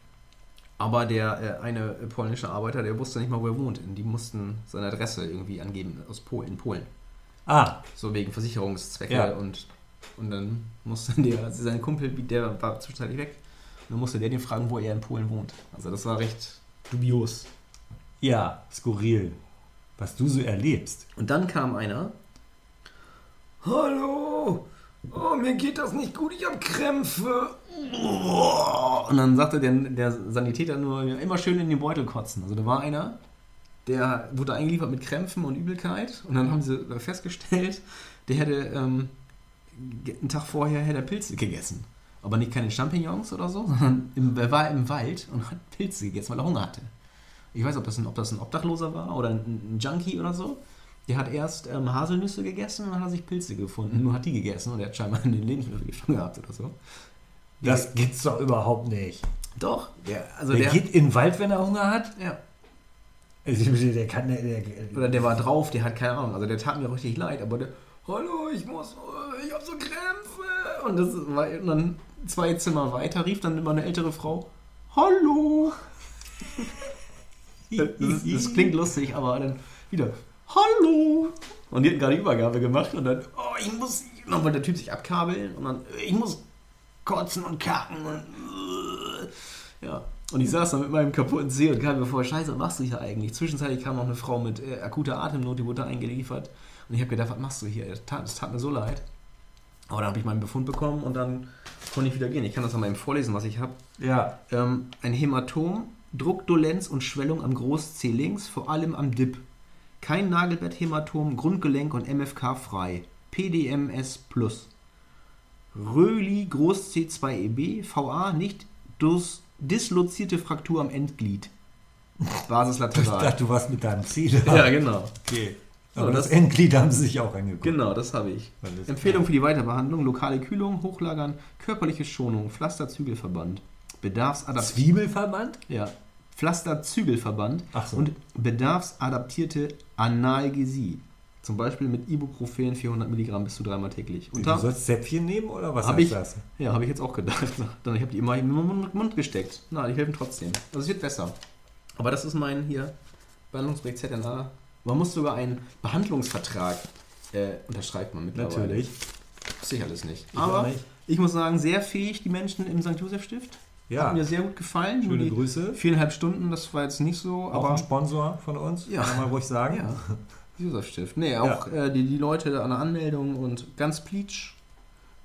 Aber der äh, eine polnische Arbeiter, der wusste nicht mal, wo er wohnt. Und die mussten seine Adresse irgendwie angeben aus Polen, in Polen. ah, So wegen Versicherungszwecke Ja. und, und dann musste der, sein Kumpel, der war zwischenzeitlich weg, dann musste der den fragen, wo er in Polen wohnt. Also das war recht dubios. ja, skurril. Was du so erlebst. Und dann kam einer. Hallo! Oh, mir geht das nicht gut, ich habe Krämpfe. Und dann sagte der, der Sanitäter nur, immer schön in den Beutel kotzen. Also da war einer, der wurde eingeliefert mit Krämpfen und Übelkeit. Und dann haben sie festgestellt, der hätte ähm, einen Tag vorher hätte er Pilze gegessen. Aber nicht keine Champignons oder so, sondern im, er war im Wald und hat Pilze gegessen, weil er Hunger hatte. Ich weiß, ob das ein, ob das ein Obdachloser war oder ein, Junkie oder so. Der hat erst ähm, Haselnüsse gegessen und dann hat er sich Pilze gefunden. Nur hat die gegessen und er hat scheinbar eine Lebensmittelvergiftung gehabt oder so. Das gibt's doch überhaupt nicht. Doch, der, also Der, der, geht in den Wald, wenn er Hunger hat? ja. Also, Der kann, der, der, Oder der war drauf, der hat keine Ahnung. Also der tat mir richtig leid, aber der, hallo, ich muss, ich hab so Krämpfe. Und das war und dann zwei Zimmer weiter, rief dann immer eine ältere Frau, hallo. Das, das, klingt lustig, aber dann wieder, hallo. Und die hatten gerade Übergabe gemacht und dann, oh, ich muss, dann wollte der Typ sich abkabeln und dann, ich muss kotzen und kacken und, ja. Und ich saß dann mit meinem kaputten See und kam mir vor, scheiße, was machst du hier eigentlich? Zwischenzeitlich kam noch eine Frau mit äh, akuter Atemnot, die wurde eingeliefert. Und ich habe gedacht, was machst du hier? Das tat, das tat mir so leid. Aber dann habe ich meinen Befund bekommen und dann konnte ich wieder gehen. Ich kann das einmal eben vorlesen, was ich habe. ja, Ähm, ein Hämatom, Druckdolenz und Schwellung am Groß-C links, vor allem am DIP. Kein Nagelbetthämatom, Grundgelenk und MFK frei. PDMS plus. Röli Groß C2EB, VA nicht dus, dislozierte Fraktur am Endglied. Basis ich dachte, du warst mit deinem Ziel. Ja, genau. Okay. So, Aber das, das- Endglied haben sie sich auch angeguckt. Genau, das habe ich. Alles Empfehlung für die Weiterbehandlung: lokale Kühlung, Hochlagern, körperliche Schonung, Pflasterzügelverband, Bedarfsadaption. Zwiebelverband? Ja. Pflasterzügelverband so. und bedarfsadaptierte Analgesie. Zum Beispiel mit Ibuprofen 400 Milligramm bis zu dreimal täglich. Und Du sollst Zäpfchen nehmen oder was habe heißt ich, das? ja, habe ich jetzt auch gedacht. Dann ich habe die immer in den Mund, Mund gesteckt. Na, die helfen trotzdem. Also es wird besser. Aber das ist mein hier Behandlungsweg ZNA. Man muss sogar einen Behandlungsvertrag äh, unterschreibt man mittlerweile. Natürlich. Wusste ich alles nicht. Ich Aber nicht. ich muss sagen, sehr fähig die Menschen im St. Josef Stift. Ja. Hat mir sehr gut gefallen. Schöne die Grüße. Viereinhalb Stunden, das war jetzt nicht so, Auch aber ein Sponsor von uns, Ja. kann man ruhig sagen. ja, Josef-Stift. Nee, auch äh, die, die Leute an der Anmeldung und ganz pleatsch.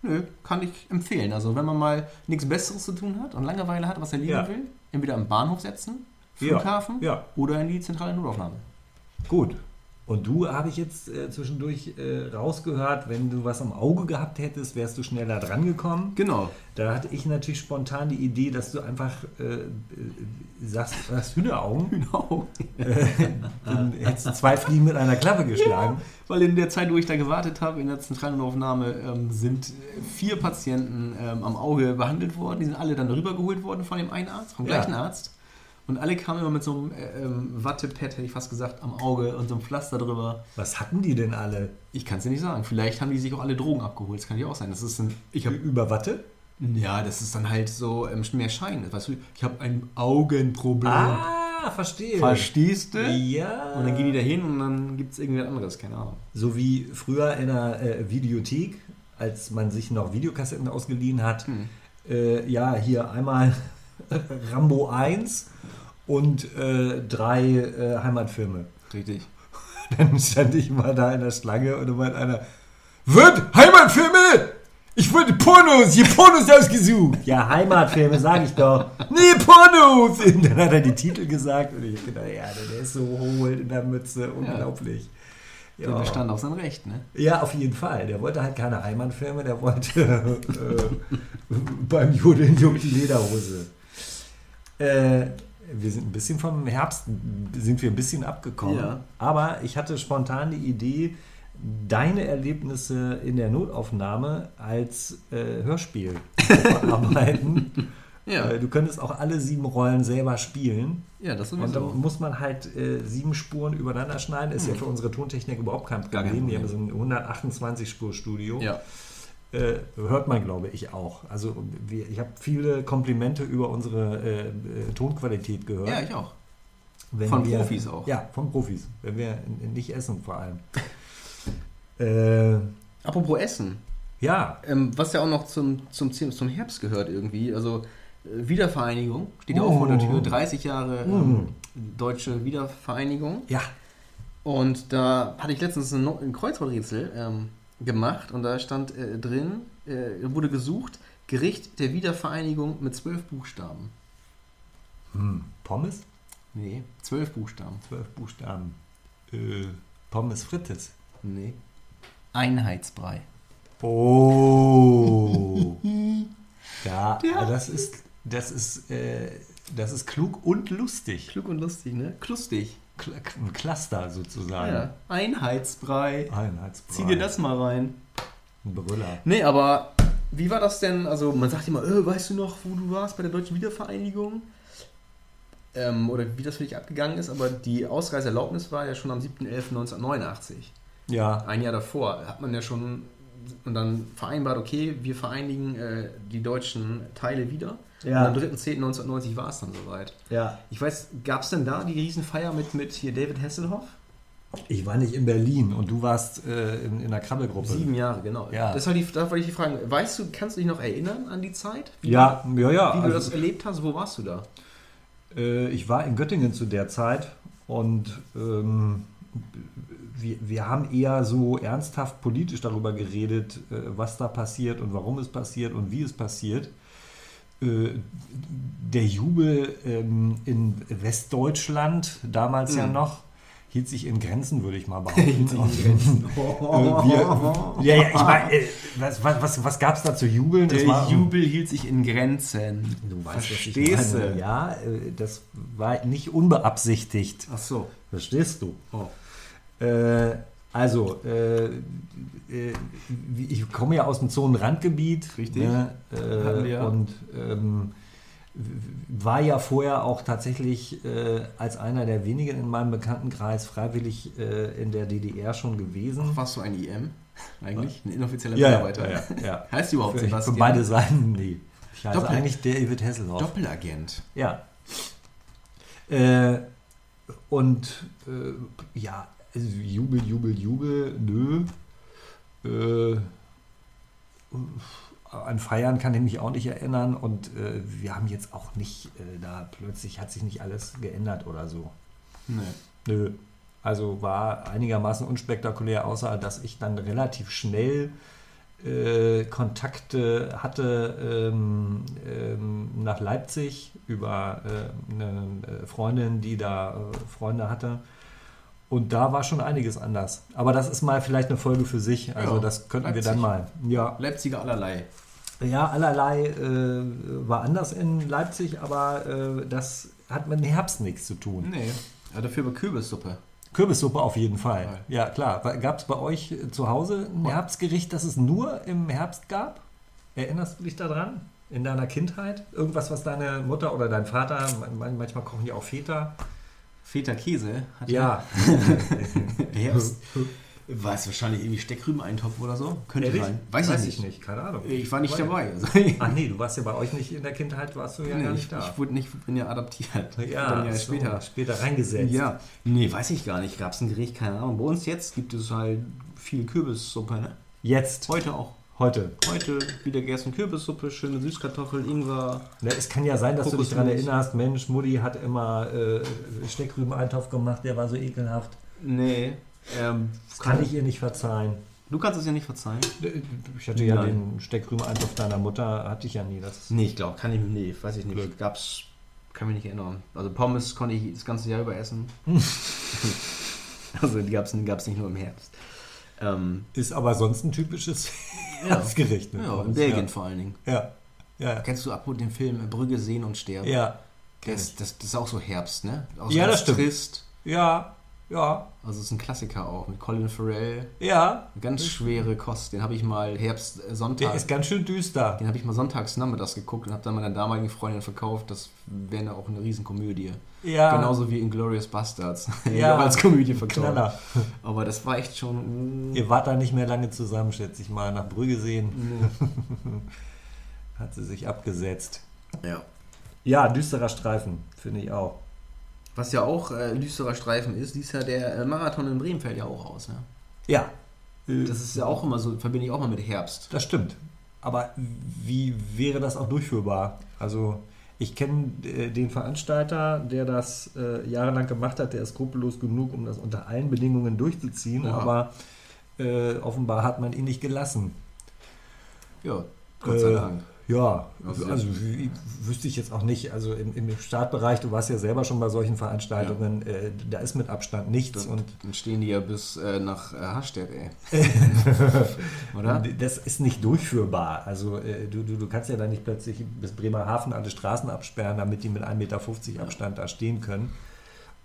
Nö, kann ich empfehlen. Also wenn man mal nichts Besseres zu tun hat und Langeweile hat, was er erleben Ja. will, entweder am Bahnhof setzen, Ja, Flughafen ja. oder in die zentrale Notaufnahme. Gut. Und du habe ich jetzt äh, zwischendurch äh, rausgehört, wenn du was am Auge gehabt hättest, wärst du schneller dran gekommen. Genau. Da hatte ich natürlich spontan die Idee, dass du einfach äh, äh, sagst, hast Hühneraugen. Genau. Dann hättest du zwei Fliegen mit einer Klappe geschlagen. Weil in der Zeit, wo ich da gewartet habe, in der zentralen Aufnahme, ähm, sind vier Patienten ähm, am Auge behandelt worden. Die sind alle dann rübergeholt worden von dem einen Arzt, vom Ja. gleichen Arzt. Und alle kamen immer mit so einem äh, ähm, Wattepad, hätte ich fast gesagt, am Auge und so einem Pflaster drüber. Was hatten die denn alle? Ich kann es dir nicht sagen. Vielleicht haben die sich auch alle Drogen abgeholt. Das kann ja auch sein. Das ist ein, ich hab, Über Watte? ja, das ist dann halt so ähm, mehr Schein. Weißt du, ich habe ein Augenproblem. Ah, verstehe. Verstehst du? Ja. Und dann gehen die da hin und dann gibt es irgendwer anderes, keine Ahnung. So wie früher in der äh, Videothek, als man sich noch Videokassetten ausgeliehen hat. Hm. Äh, ja, hier einmal Rambo 1 und äh, drei äh, Heimatfilme. Richtig. Dann stand ich mal da in der Schlange und dann meint einer, wird Heimatfilme! Ich wollte Pornos, hier Pornos ausgesucht. Ja, Heimatfilme, sag ich doch. Nee, Pornos! Und dann hat er die Titel gesagt und ich gedacht, ja, der ist so hohl in der Mütze, unglaublich. Der bestand auf sein Recht, ne? Ja, auf jeden Fall. Der wollte halt keine Heimatfilme, der wollte äh, beim Jodeln juckt die Lederhose. Äh, wir sind ein bisschen vom Herbst, sind wir ein bisschen abgekommen. Ja. Aber ich hatte spontan die Idee, deine Erlebnisse in der Notaufnahme als äh, Hörspiel zu verarbeiten. Ja. Äh, du könntest auch alle sieben Rollen selber spielen. Ja, das Und sowieso. dann muss man halt äh, sieben Spuren übereinander schneiden. Ist ja für unsere Tontechnik überhaupt kein Problem. Gar kein Wir haben Problem. so ein 128-Spur-Studio. Ja. Äh, hört man, glaube ich, auch. Also wir, ich habe viele Komplimente über unsere äh, äh, Tonqualität gehört. ja, ich auch. Wenn Von wir, Profis auch. Ja, von Profis. Wenn wir nicht essen vor allem. äh, Apropos Essen. ja, Ähm, was ja auch noch zum, zum, zum Herbst gehört irgendwie. Also äh, Wiedervereinigung steht ja auch Oh. vor der Tür. 30 Jahre ähm, Mm. deutsche Wiedervereinigung. ja, Und da hatte ich letztens ein, ein Kreuzworträtsel ähm, gemacht und da stand äh, drin, äh, wurde gesucht, Gericht der Wiedervereinigung mit zwölf Buchstaben. hm. Pommes? Nee, zwölf Buchstaben. Zwölf Buchstaben. Äh, Pommes frites. Nee. Einheitsbrei. Oh. ja, Ja. das ist, das ist, äh, das ist klug und lustig. Klug und lustig, ne? Klustig. Ein Cluster sozusagen. Ja. Einheitsbrei. Einheitsbrei. Zieh dir das mal rein. Ein Brüller. Nee, aber wie war das denn? Also, man sagt immer, äh, weißt du noch, wo du warst bei der Deutschen Wiedervereinigung? Ähm, oder wie das für dich abgegangen ist, aber die Ausreiseerlaubnis war ja schon am 7.11.1989. Ja, Ein Jahr davor hat man ja schon und dann vereinbart, okay, wir vereinigen äh, die deutschen Teile wieder. Ja. Und am 3.10.1990 war es dann soweit. ja. Ich weiß, gab es denn da die Riesenfeier mit, mit hier David Hasselhoff? Ich war nicht in Berlin und du warst äh, in, in der Krabbelgruppe. Sieben Jahre, genau. Ja. Das war die, da wollte ich dich fragen, weißt du, kannst du dich noch erinnern an die Zeit? Wie, Ja, ja, ja. Wie du also- das erlebt hast, wo warst du da? Äh, ich war in Göttingen zu der Zeit und ähm, wir, wir haben eher so ernsthaft politisch darüber geredet, äh, was da passiert und warum es passiert und wie es passiert. Äh, der Jubel ähm, in Westdeutschland, damals ja Mhm. noch, hielt sich in Grenzen, würde ich mal behaupten. wir, ja, ja, ich meine, äh, was, was, was, was gab es da zu jubeln? Der war- Jubel hielt sich in Grenzen. Du weißt, Verstehst du? Ja, äh, das war nicht unbeabsichtigt. Ach so. Verstehst du? Oh. Äh, also, äh, äh, ich komme ja aus dem Zonenrandgebiet. Richtig. Ne, äh, ja. und ähm, war ja vorher auch tatsächlich äh, als einer der wenigen in meinem Bekanntenkreis freiwillig äh, in der DDR schon gewesen. Warst du ein IM eigentlich? Ein inoffizieller ja, ja, Mitarbeiter? ja, ja. Heißt die überhaupt Für, für Sebastian? beide Seiten, nee. Ich heiße Doppel- eigentlich David Hasselhoff. Doppelagent. Ja. Äh, und ja, also Jubel, Jubel, Jubel, nö. Äh, an Feiern kann ich mich auch nicht erinnern und äh, wir haben jetzt auch nicht, äh, da plötzlich hat sich nicht alles geändert oder so. Nee. Nö. Also war einigermaßen unspektakulär, außer dass ich dann relativ schnell äh, Kontakte hatte ähm, ähm, nach Leipzig über äh, eine äh, Freundin, die da äh, Freunde hatte. Und da war schon einiges anders. Aber das ist mal vielleicht eine Folge für sich. Also Ja, das könnten Leipzig. wir dann mal. Ja, Leipziger allerlei. ja allerlei äh, war anders in Leipzig, aber äh, das hat mit dem Herbst nichts zu tun. Nee. Ja, dafür aber Kürbissuppe. Kürbissuppe auf jeden Fall. Ja, klar. Gab es bei euch äh, zu Hause ein Herbstgericht, das es nur im Herbst gab? Erinnerst du dich daran? In deiner Kindheit? Irgendwas, was deine Mutter oder dein Vater, man- manchmal kochen die auch Väter. Feta Käse. Hat Ja. Herbst. Weiß wahrscheinlich irgendwie Steckrübeneintopf oder so. Könnte Ehrlich? sein. Weiß, Weiß ich nicht. keine Ahnung. Ich war nicht War dabei. Also, Ach nee, du warst ja bei euch nicht in der Kindheit, warst du ja nee, gar ich, nicht da. ich wurde nicht, bin ja adaptiert. ja, Dann ja so, später. später reingesetzt. Ja, nee, weiß ich gar nicht. Gab es ein Gericht, keine Ahnung. Bei uns jetzt gibt es halt viel Kürbissuppe, ne? Jetzt, Heute auch. Heute. Heute wieder gegessen Kürbissuppe, schöne Süßkartoffel, Ingwer. Ne, es kann ja sein, dass du dich daran erinnerst, Mensch, Mutti hat immer äh, Steckrübeneintopf gemacht, der war so ekelhaft. Nee. Ähm, Das kann ich ihr nicht verzeihen. Du kannst es ja nicht verzeihen. Ich hatte ja Nein. den Steckrübeneintopf deiner Mutter, hatte ich ja nie. Das Nee, ich glaube, kann ich, nee, weiß ich nicht. Glück. Gab's, kann mich nicht erinnern. Also Pommes konnte ich das ganze Jahr über essen. also die gab's, gab's nicht nur im Herbst. Ähm, ist aber sonst ein typisches Ja. Herbstgericht. ne? ja, in Belgien vor allen Dingen. Ja. Ja. Kennst du ab und den Film Brügge sehen und sterben? Ja. Das, das, das ist auch so Herbst, ne? Auch Ja, ganz das stimmt. Trist. Ja. Ja. Also es ist ein Klassiker auch mit Colin Farrell. Ja. Ganz schwere Kost. Den habe ich mal Herbst, äh, Der Sonntag. ist ganz schön düster. Den habe ich mal sonntags nachmittags geguckt und habe dann meiner damaligen Freundin verkauft. Das wäre auch eine Riesenkomödie. Ja. Genauso wie Inglourious Bastards. Ja. als Komödie verkauft. Knaller. Aber das war echt schon. mm, Ihr wart da nicht mehr lange zusammen, schätze ich mal. Nach Brügge sehen Nee. hat sie sich abgesetzt. Ja. Ja, düsterer Streifen, finde ich auch. Was ja auch äh, düsterer Streifen ist, dies Jahr der äh, Marathon in Bremen fällt ja auch aus. Ne? Ja. Das ist ja auch immer so, verbinde ich auch mal mit Herbst. Das stimmt. Aber wie wäre das auch durchführbar? Also ich kenne äh, den Veranstalter, der das äh, jahrelang gemacht hat, der ist skrupellos genug, um das unter allen Bedingungen durchzuziehen, Ja. aber äh, offenbar hat man ihn nicht gelassen. Ja, Gott sei Äh, Dank. Ja, Also also, wüsste ich jetzt auch nicht. Also im, im Startbereich, du warst ja selber schon bei solchen Veranstaltungen, äh, da ist mit Abstand nichts und Dann stehen die ja bis äh, nach äh, Hastedt, ey. Oder? das ist nicht durchführbar. Also äh, du, du, du kannst ja da nicht plötzlich bis Bremerhaven alle Straßen absperren, damit die mit 1,50 Meter Abstand da stehen können.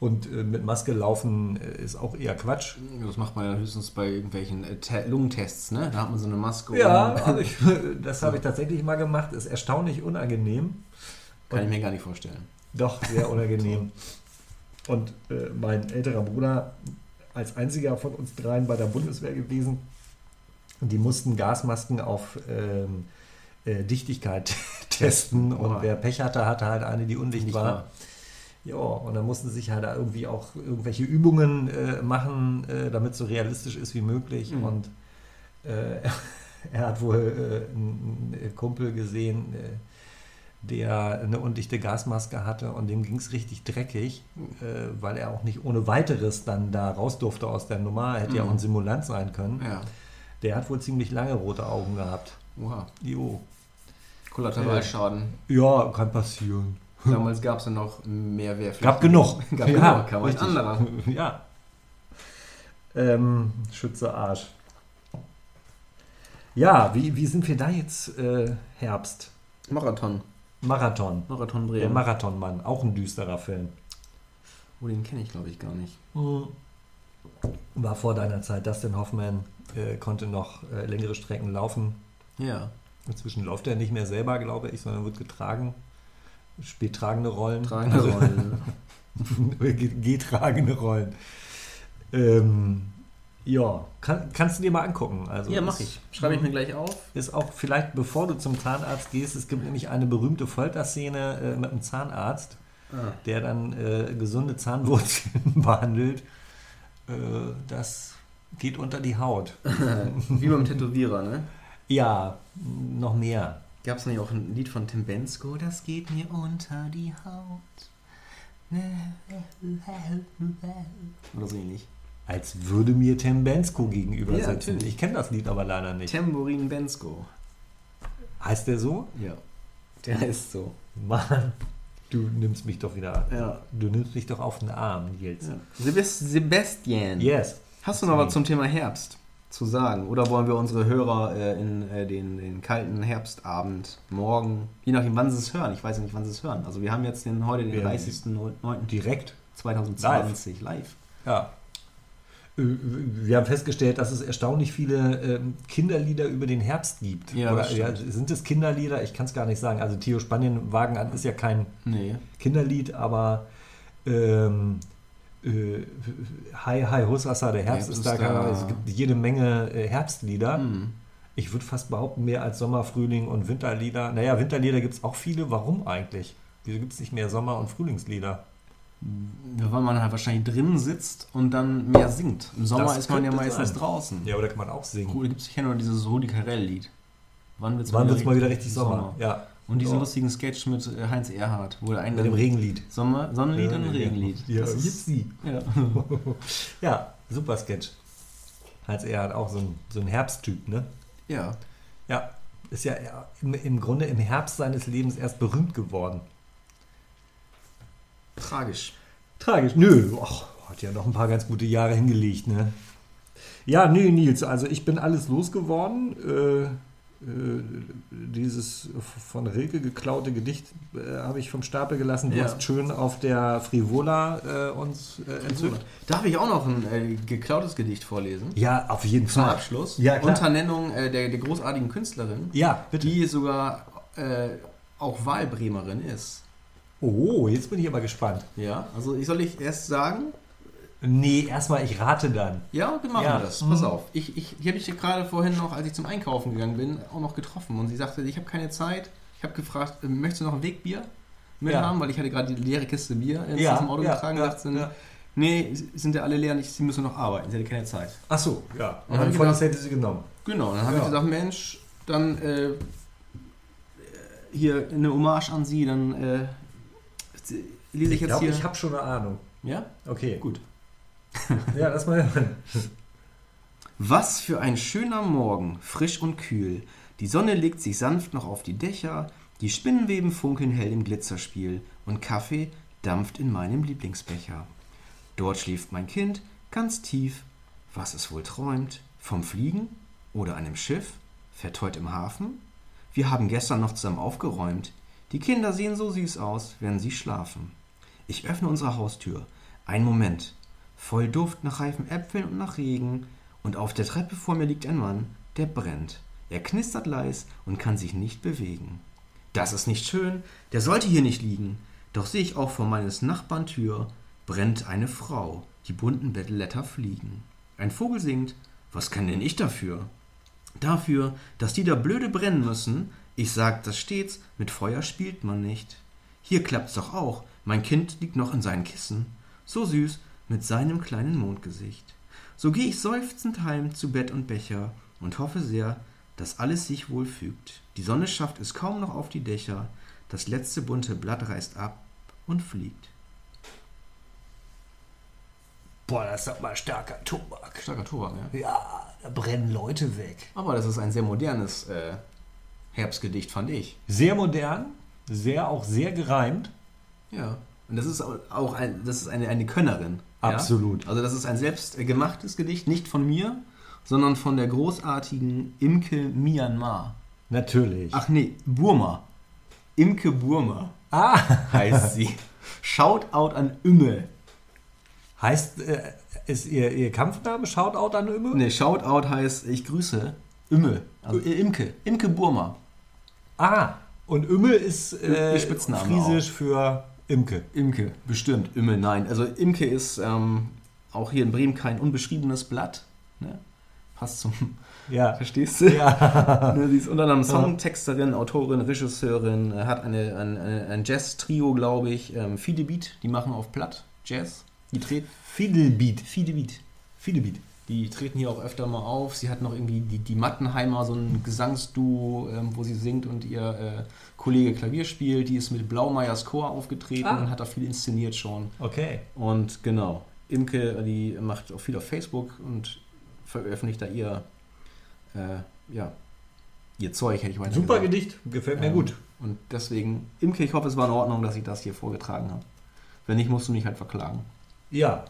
Und äh, mit Maske laufen äh, ist auch eher Quatsch. Das macht man ja höchstens bei irgendwelchen äh, Te- Lungentests, ne? Da hat man so eine Maske. Ja, also ich, das habe ich tatsächlich mal gemacht. Ist erstaunlich unangenehm. Kann ich mir gar nicht vorstellen. Doch, sehr unangenehm. Und äh, mein älterer Bruder, als einziger von uns dreien bei der Bundeswehr gewesen, und die mussten Gasmasken auf ähm, äh, Dichtigkeit testen. Und Oha. wer Pech hatte, hatte halt eine, die undicht war. Ja, und dann mussten sie sich halt da irgendwie auch irgendwelche Übungen äh, machen, äh, damit es so realistisch ist wie möglich. Mhm. Und äh, er hat wohl äh, einen einen Kumpel gesehen, äh, der eine undichte Gasmaske hatte und dem ging es richtig dreckig, äh, weil er auch nicht ohne weiteres dann da raus durfte aus der Nummer. Hätte ja Mhm. auch ein Simulant sein können. Ja. Der hat wohl ziemlich lange rote Augen gehabt. Oha. Jo. Kollateralschaden. Ja, kann passieren. Damals gab es ja noch mehr Wehrpflicht. Gab genug. Gab Ja, genug, kam ein richtig. anderer. Ja. Ähm, Schütze Arsch. Ja, wie, wie sind wir da jetzt äh, Herbst? Marathon. Marathon. Marathon Der Bremen. Marathonmann, auch ein düsterer Film. oh, den kenne ich glaube ich gar nicht. War vor deiner Zeit. Dustin Hoffman äh, konnte noch äh, längere Strecken laufen. Ja. Inzwischen läuft er nicht mehr selber, glaube ich, sondern wird getragen. Spielt tragende Rollen. Tragende Also- Rollen. Ge- Getragene Rollen. Ähm, ja, kann, kannst du dir mal angucken. Also Ja, mach ist- ich. Schreibe ich mir gleich auf. Ist auch vielleicht, bevor du zum Zahnarzt gehst, es gibt nämlich eine berühmte Folterszene äh, mit einem Zahnarzt, Ah. der dann äh, gesunde Zahnwurzeln behandelt. Äh, das geht unter die Haut. Wie beim Tätowierer, ne? Ja, noch mehr. Gab es nicht auch ein Lied von Tim Bensko? Das geht mir unter die Haut. Oder so ähnlich. Als würde mir Tim Bensko gegenüber Ja, sitzen. natürlich. Ich kenne das Lied aber leider nicht. Tambourin Bensko. Heißt der so? Ja. Der ist so. Mann, du nimmst mich doch wieder. Ja. Du nimmst mich doch auf den Arm, Nils. ja. Sebast Sebastian. Yes. Hast du noch was zum Thema Herbst zu sagen? Oder wollen wir unsere Hörer äh, in äh, den, den kalten Herbstabend morgen, je nachdem wann sie es hören, ich weiß ja nicht, wann sie es hören. Also wir haben jetzt den, heute den Wir- 30.09. Direkt. 2020 live. Ja. Äh, Wir haben festgestellt, dass es erstaunlich viele ähm, Kinderlieder über den Herbst gibt. Ja, Oder, das ja, sind es Kinderlieder? Ich kann es gar nicht sagen. Also Theo Spanienwagen an ist ja kein Nee. Kinderlied, aber ähm, äh, Hi Hi Hussassa, der Herbst Herbst ist da. da. Es gibt jede Menge äh, Herbstlieder. Hm. Ich würde fast behaupten, mehr als Sommer, Frühling und Winterlieder. Naja, Winterlieder gibt es auch viele. Warum eigentlich? Wieso gibt es nicht mehr Sommer- und Frühlingslieder? Weil man halt wahrscheinlich drin sitzt und dann mehr singt. Im Sommer Das ist man ja meistens sein. draußen. Ja, oder kann man auch singen? Cool, da gibt es ja nur dieses Rudi Carell-Lied. Wann wird es mal wieder richtig Sommer? Ja. Und diesen Ja. lustigen Sketch mit äh, Heinz Erhardt, wo der einen Mit dem Regenlied. Sommer, Sonnenlied und ein Regenlied. Ja, Das ist- Jipsi. ja. Ja, super Sketch. Heinz er hat auch so ein, so ein Herbsttyp, ne? ja. Ja, ist ja im, im Grunde im Herbst seines Lebens erst berühmt geworden. Tragisch. Tragisch. Nö, ach, hat ja noch ein paar ganz gute Jahre hingelegt, ne? Ja, nö, Nils, also ich bin alles losgeworden. Äh, dieses von Rilke geklaute Gedicht äh, habe ich vom Stapel gelassen. Du Ja. hast schön auf der Frivola äh, uns äh, entzückt. Darf ich auch noch ein äh, geklautes Gedicht vorlesen? Ja, auf jeden Zum Fall. Abschluss. Ja, klar. Unter Nennung äh, der, der großartigen Künstlerin, Ja, bitte. die sogar äh, auch Wahlbremerin ist. Oh, jetzt bin ich aber gespannt. Ja, also ich soll ich erst sagen, Nee, erstmal, ich rate dann. Ja, wir machen Ja. das. Pass Mhm. auf. Ich, ich, die habe ich gerade vorhin noch, als ich zum Einkaufen gegangen bin, auch noch getroffen. Und sie sagte, ich habe keine Zeit. Ich habe gefragt, äh, möchtest du noch ein Wegbier mit Ja. haben? Weil ich hatte gerade die leere Kiste Bier ins Ja, Auto ja, getragen. ja, sagt sie, ja. nee, sind ja alle leer, nicht, sie müssen noch arbeiten. Sie hatte keine Zeit. Ach so, ja. Und Und dann ich von gedacht- hätte sie genommen. Genau, dann habe ich gesagt, Mensch, dann äh, hier eine Hommage an sie, dann äh, lese ich, Ich jetzt glaube, hier. ich habe schon eine Ahnung. ja? Okay. Gut. Ja, lass mal hören. Was für ein schöner Morgen, frisch und kühl. Die Sonne legt sich sanft noch auf die Dächer, die Spinnenweben funkeln hell im Glitzerspiel und Kaffee dampft in meinem Lieblingsbecher. Dort schläft mein Kind ganz tief, was es wohl träumt, vom Fliegen oder einem Schiff, fährt heut im Hafen? Wir haben gestern noch zusammen aufgeräumt. Die Kinder sehen so süß aus, wenn sie schlafen. Ich öffne unsere Haustür. Ein Moment. Voll Duft nach reifen Äpfeln und nach Regen. Und auf der Treppe vor mir liegt ein Mann, der brennt. Er knistert leis und kann sich nicht bewegen. Das ist nicht schön, der sollte hier nicht liegen. Doch sehe ich auch vor meines Nachbarn Tür brennt eine Frau, die bunten Blätter fliegen. Ein Vogel singt, was kann denn ich dafür? Dafür, dass die da blöde brennen müssen, ich sag das stets, mit Feuer spielt man nicht. Hier klappt's doch auch, mein Kind liegt noch in seinen Kissen, so süß mit seinem kleinen Mondgesicht. So geh ich seufzend heim zu Bett und Becher und hoffe sehr, dass alles sich wohl fügt. Die Sonne schafft es kaum noch auf die Dächer, das letzte bunte Blatt reißt ab und fliegt. Boah, das ist doch mal starker Tobak. Starker Tobak, ja. Ja, da brennen Leute weg. Aber das ist ein sehr modernes äh, Herbstgedicht, fand ich. Sehr modern, sehr auch sehr gereimt. Ja. Und das ist auch ein, das ist eine, eine Könnerin. Absolut. Ja? Also das ist ein selbstgemachtes Gedicht, nicht von mir, sondern von der großartigen Imke Myanmar. Natürlich. Ach nee, Burma. Imke Burma ah, heißt sie. Shoutout an Ümmel. heißt, äh, ist ihr, ihr Kampfname Shoutout an Ümme? Nee, Shoutout heißt ich grüße Ümmel. Also Imke. Imke Burma. Ah, und Ümme ist äh, Spitzname friesisch für Imke. Imke, bestimmt. Ümmel, nein. Also Imke ist ähm, auch hier in Bremen kein unbeschriebenes Blatt. Ne? Passt zum. Ja. Verstehst du? Ja. Ne, sie ist unter anderem Songtexterin, Autorin, Regisseurin, äh, hat eine, ein, ein ein Jazz-Trio, glaube ich. Ähm, Fide Beat, die machen auf Platt Jazz. Die treten. Fidelbeat. Fide Beat. Fidelbeat. Die treten hier auch öfter mal auf. Sie hat noch irgendwie die, die Mattenheimer, so ein Gesangsduo, ähm, wo sie singt und ihr äh, Kollege Klavier spielt. Die ist mit Blaumeyers Chor aufgetreten Ah. und hat da viel inszeniert schon. Okay. Und genau, Imke, die macht auch viel auf Facebook und veröffentlicht da ihr, äh, ja, ihr Zeug, hätte ich mal Super gesagt. Gedicht. Gefällt mir Ähm, gut. Und deswegen, Imke, ich hoffe, es war in Ordnung, dass ich das hier vorgetragen habe. Wenn nicht, musst du mich halt verklagen. Ja.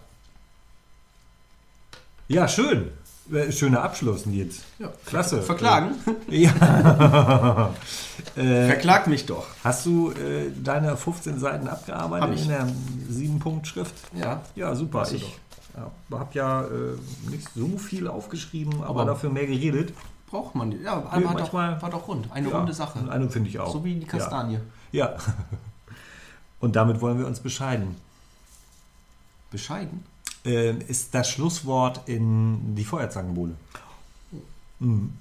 Ja, schön. Äh, Schöner Abschluss, Nils. Ja, Klasse. Verklagen? Ja. äh, Verklagt mich doch. hast du äh, deine 15 Seiten abgearbeitet Hab ich. in der 7-Punkt-Schrift? Ja. Ja, super. Hast Ich habe ja äh, nicht so viel aufgeschrieben, aber, Aber- dafür mehr geredet. Braucht man die. Ja, Nee, war, doch, war doch rund. Eine ja, runde Sache. Eine finde ich auch. So wie die Kastanie. Ja. ja. Und damit wollen wir uns bescheiden. Bescheiden. Ähm, ist das Schlusswort in die Feuerzangenbowle. Mhm.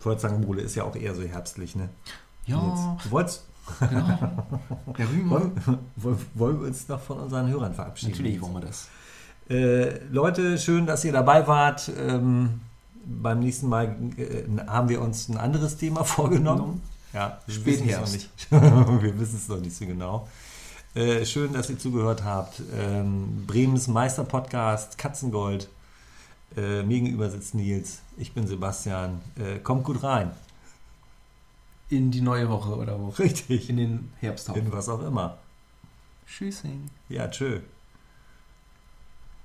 Feuerzangenbowle ist ja auch eher so herbstlich, ne? Ja, Jetzt. Du wolltest, genau. Wollen, wollen- wir uns noch von unseren Hörern verabschieden? Natürlich wollen wir das. Äh, Leute, schön, dass ihr dabei wart. Ähm, beim nächsten Mal äh, haben wir uns ein anderes Thema vorgenommen. Ja, wir wissen es noch nicht. wir wissen es noch nicht so genau. Äh, schön, dass ihr zugehört habt. Ähm, Bremens Meister-Podcast, Katzengold. Äh, mir gegenüber sitzt Nils. Ich bin Sebastian. Äh, kommt gut rein. In die neue Woche oder wo? Richtig. In den Herbsttag. In was auch immer. Tschüssing. Ja, tschö.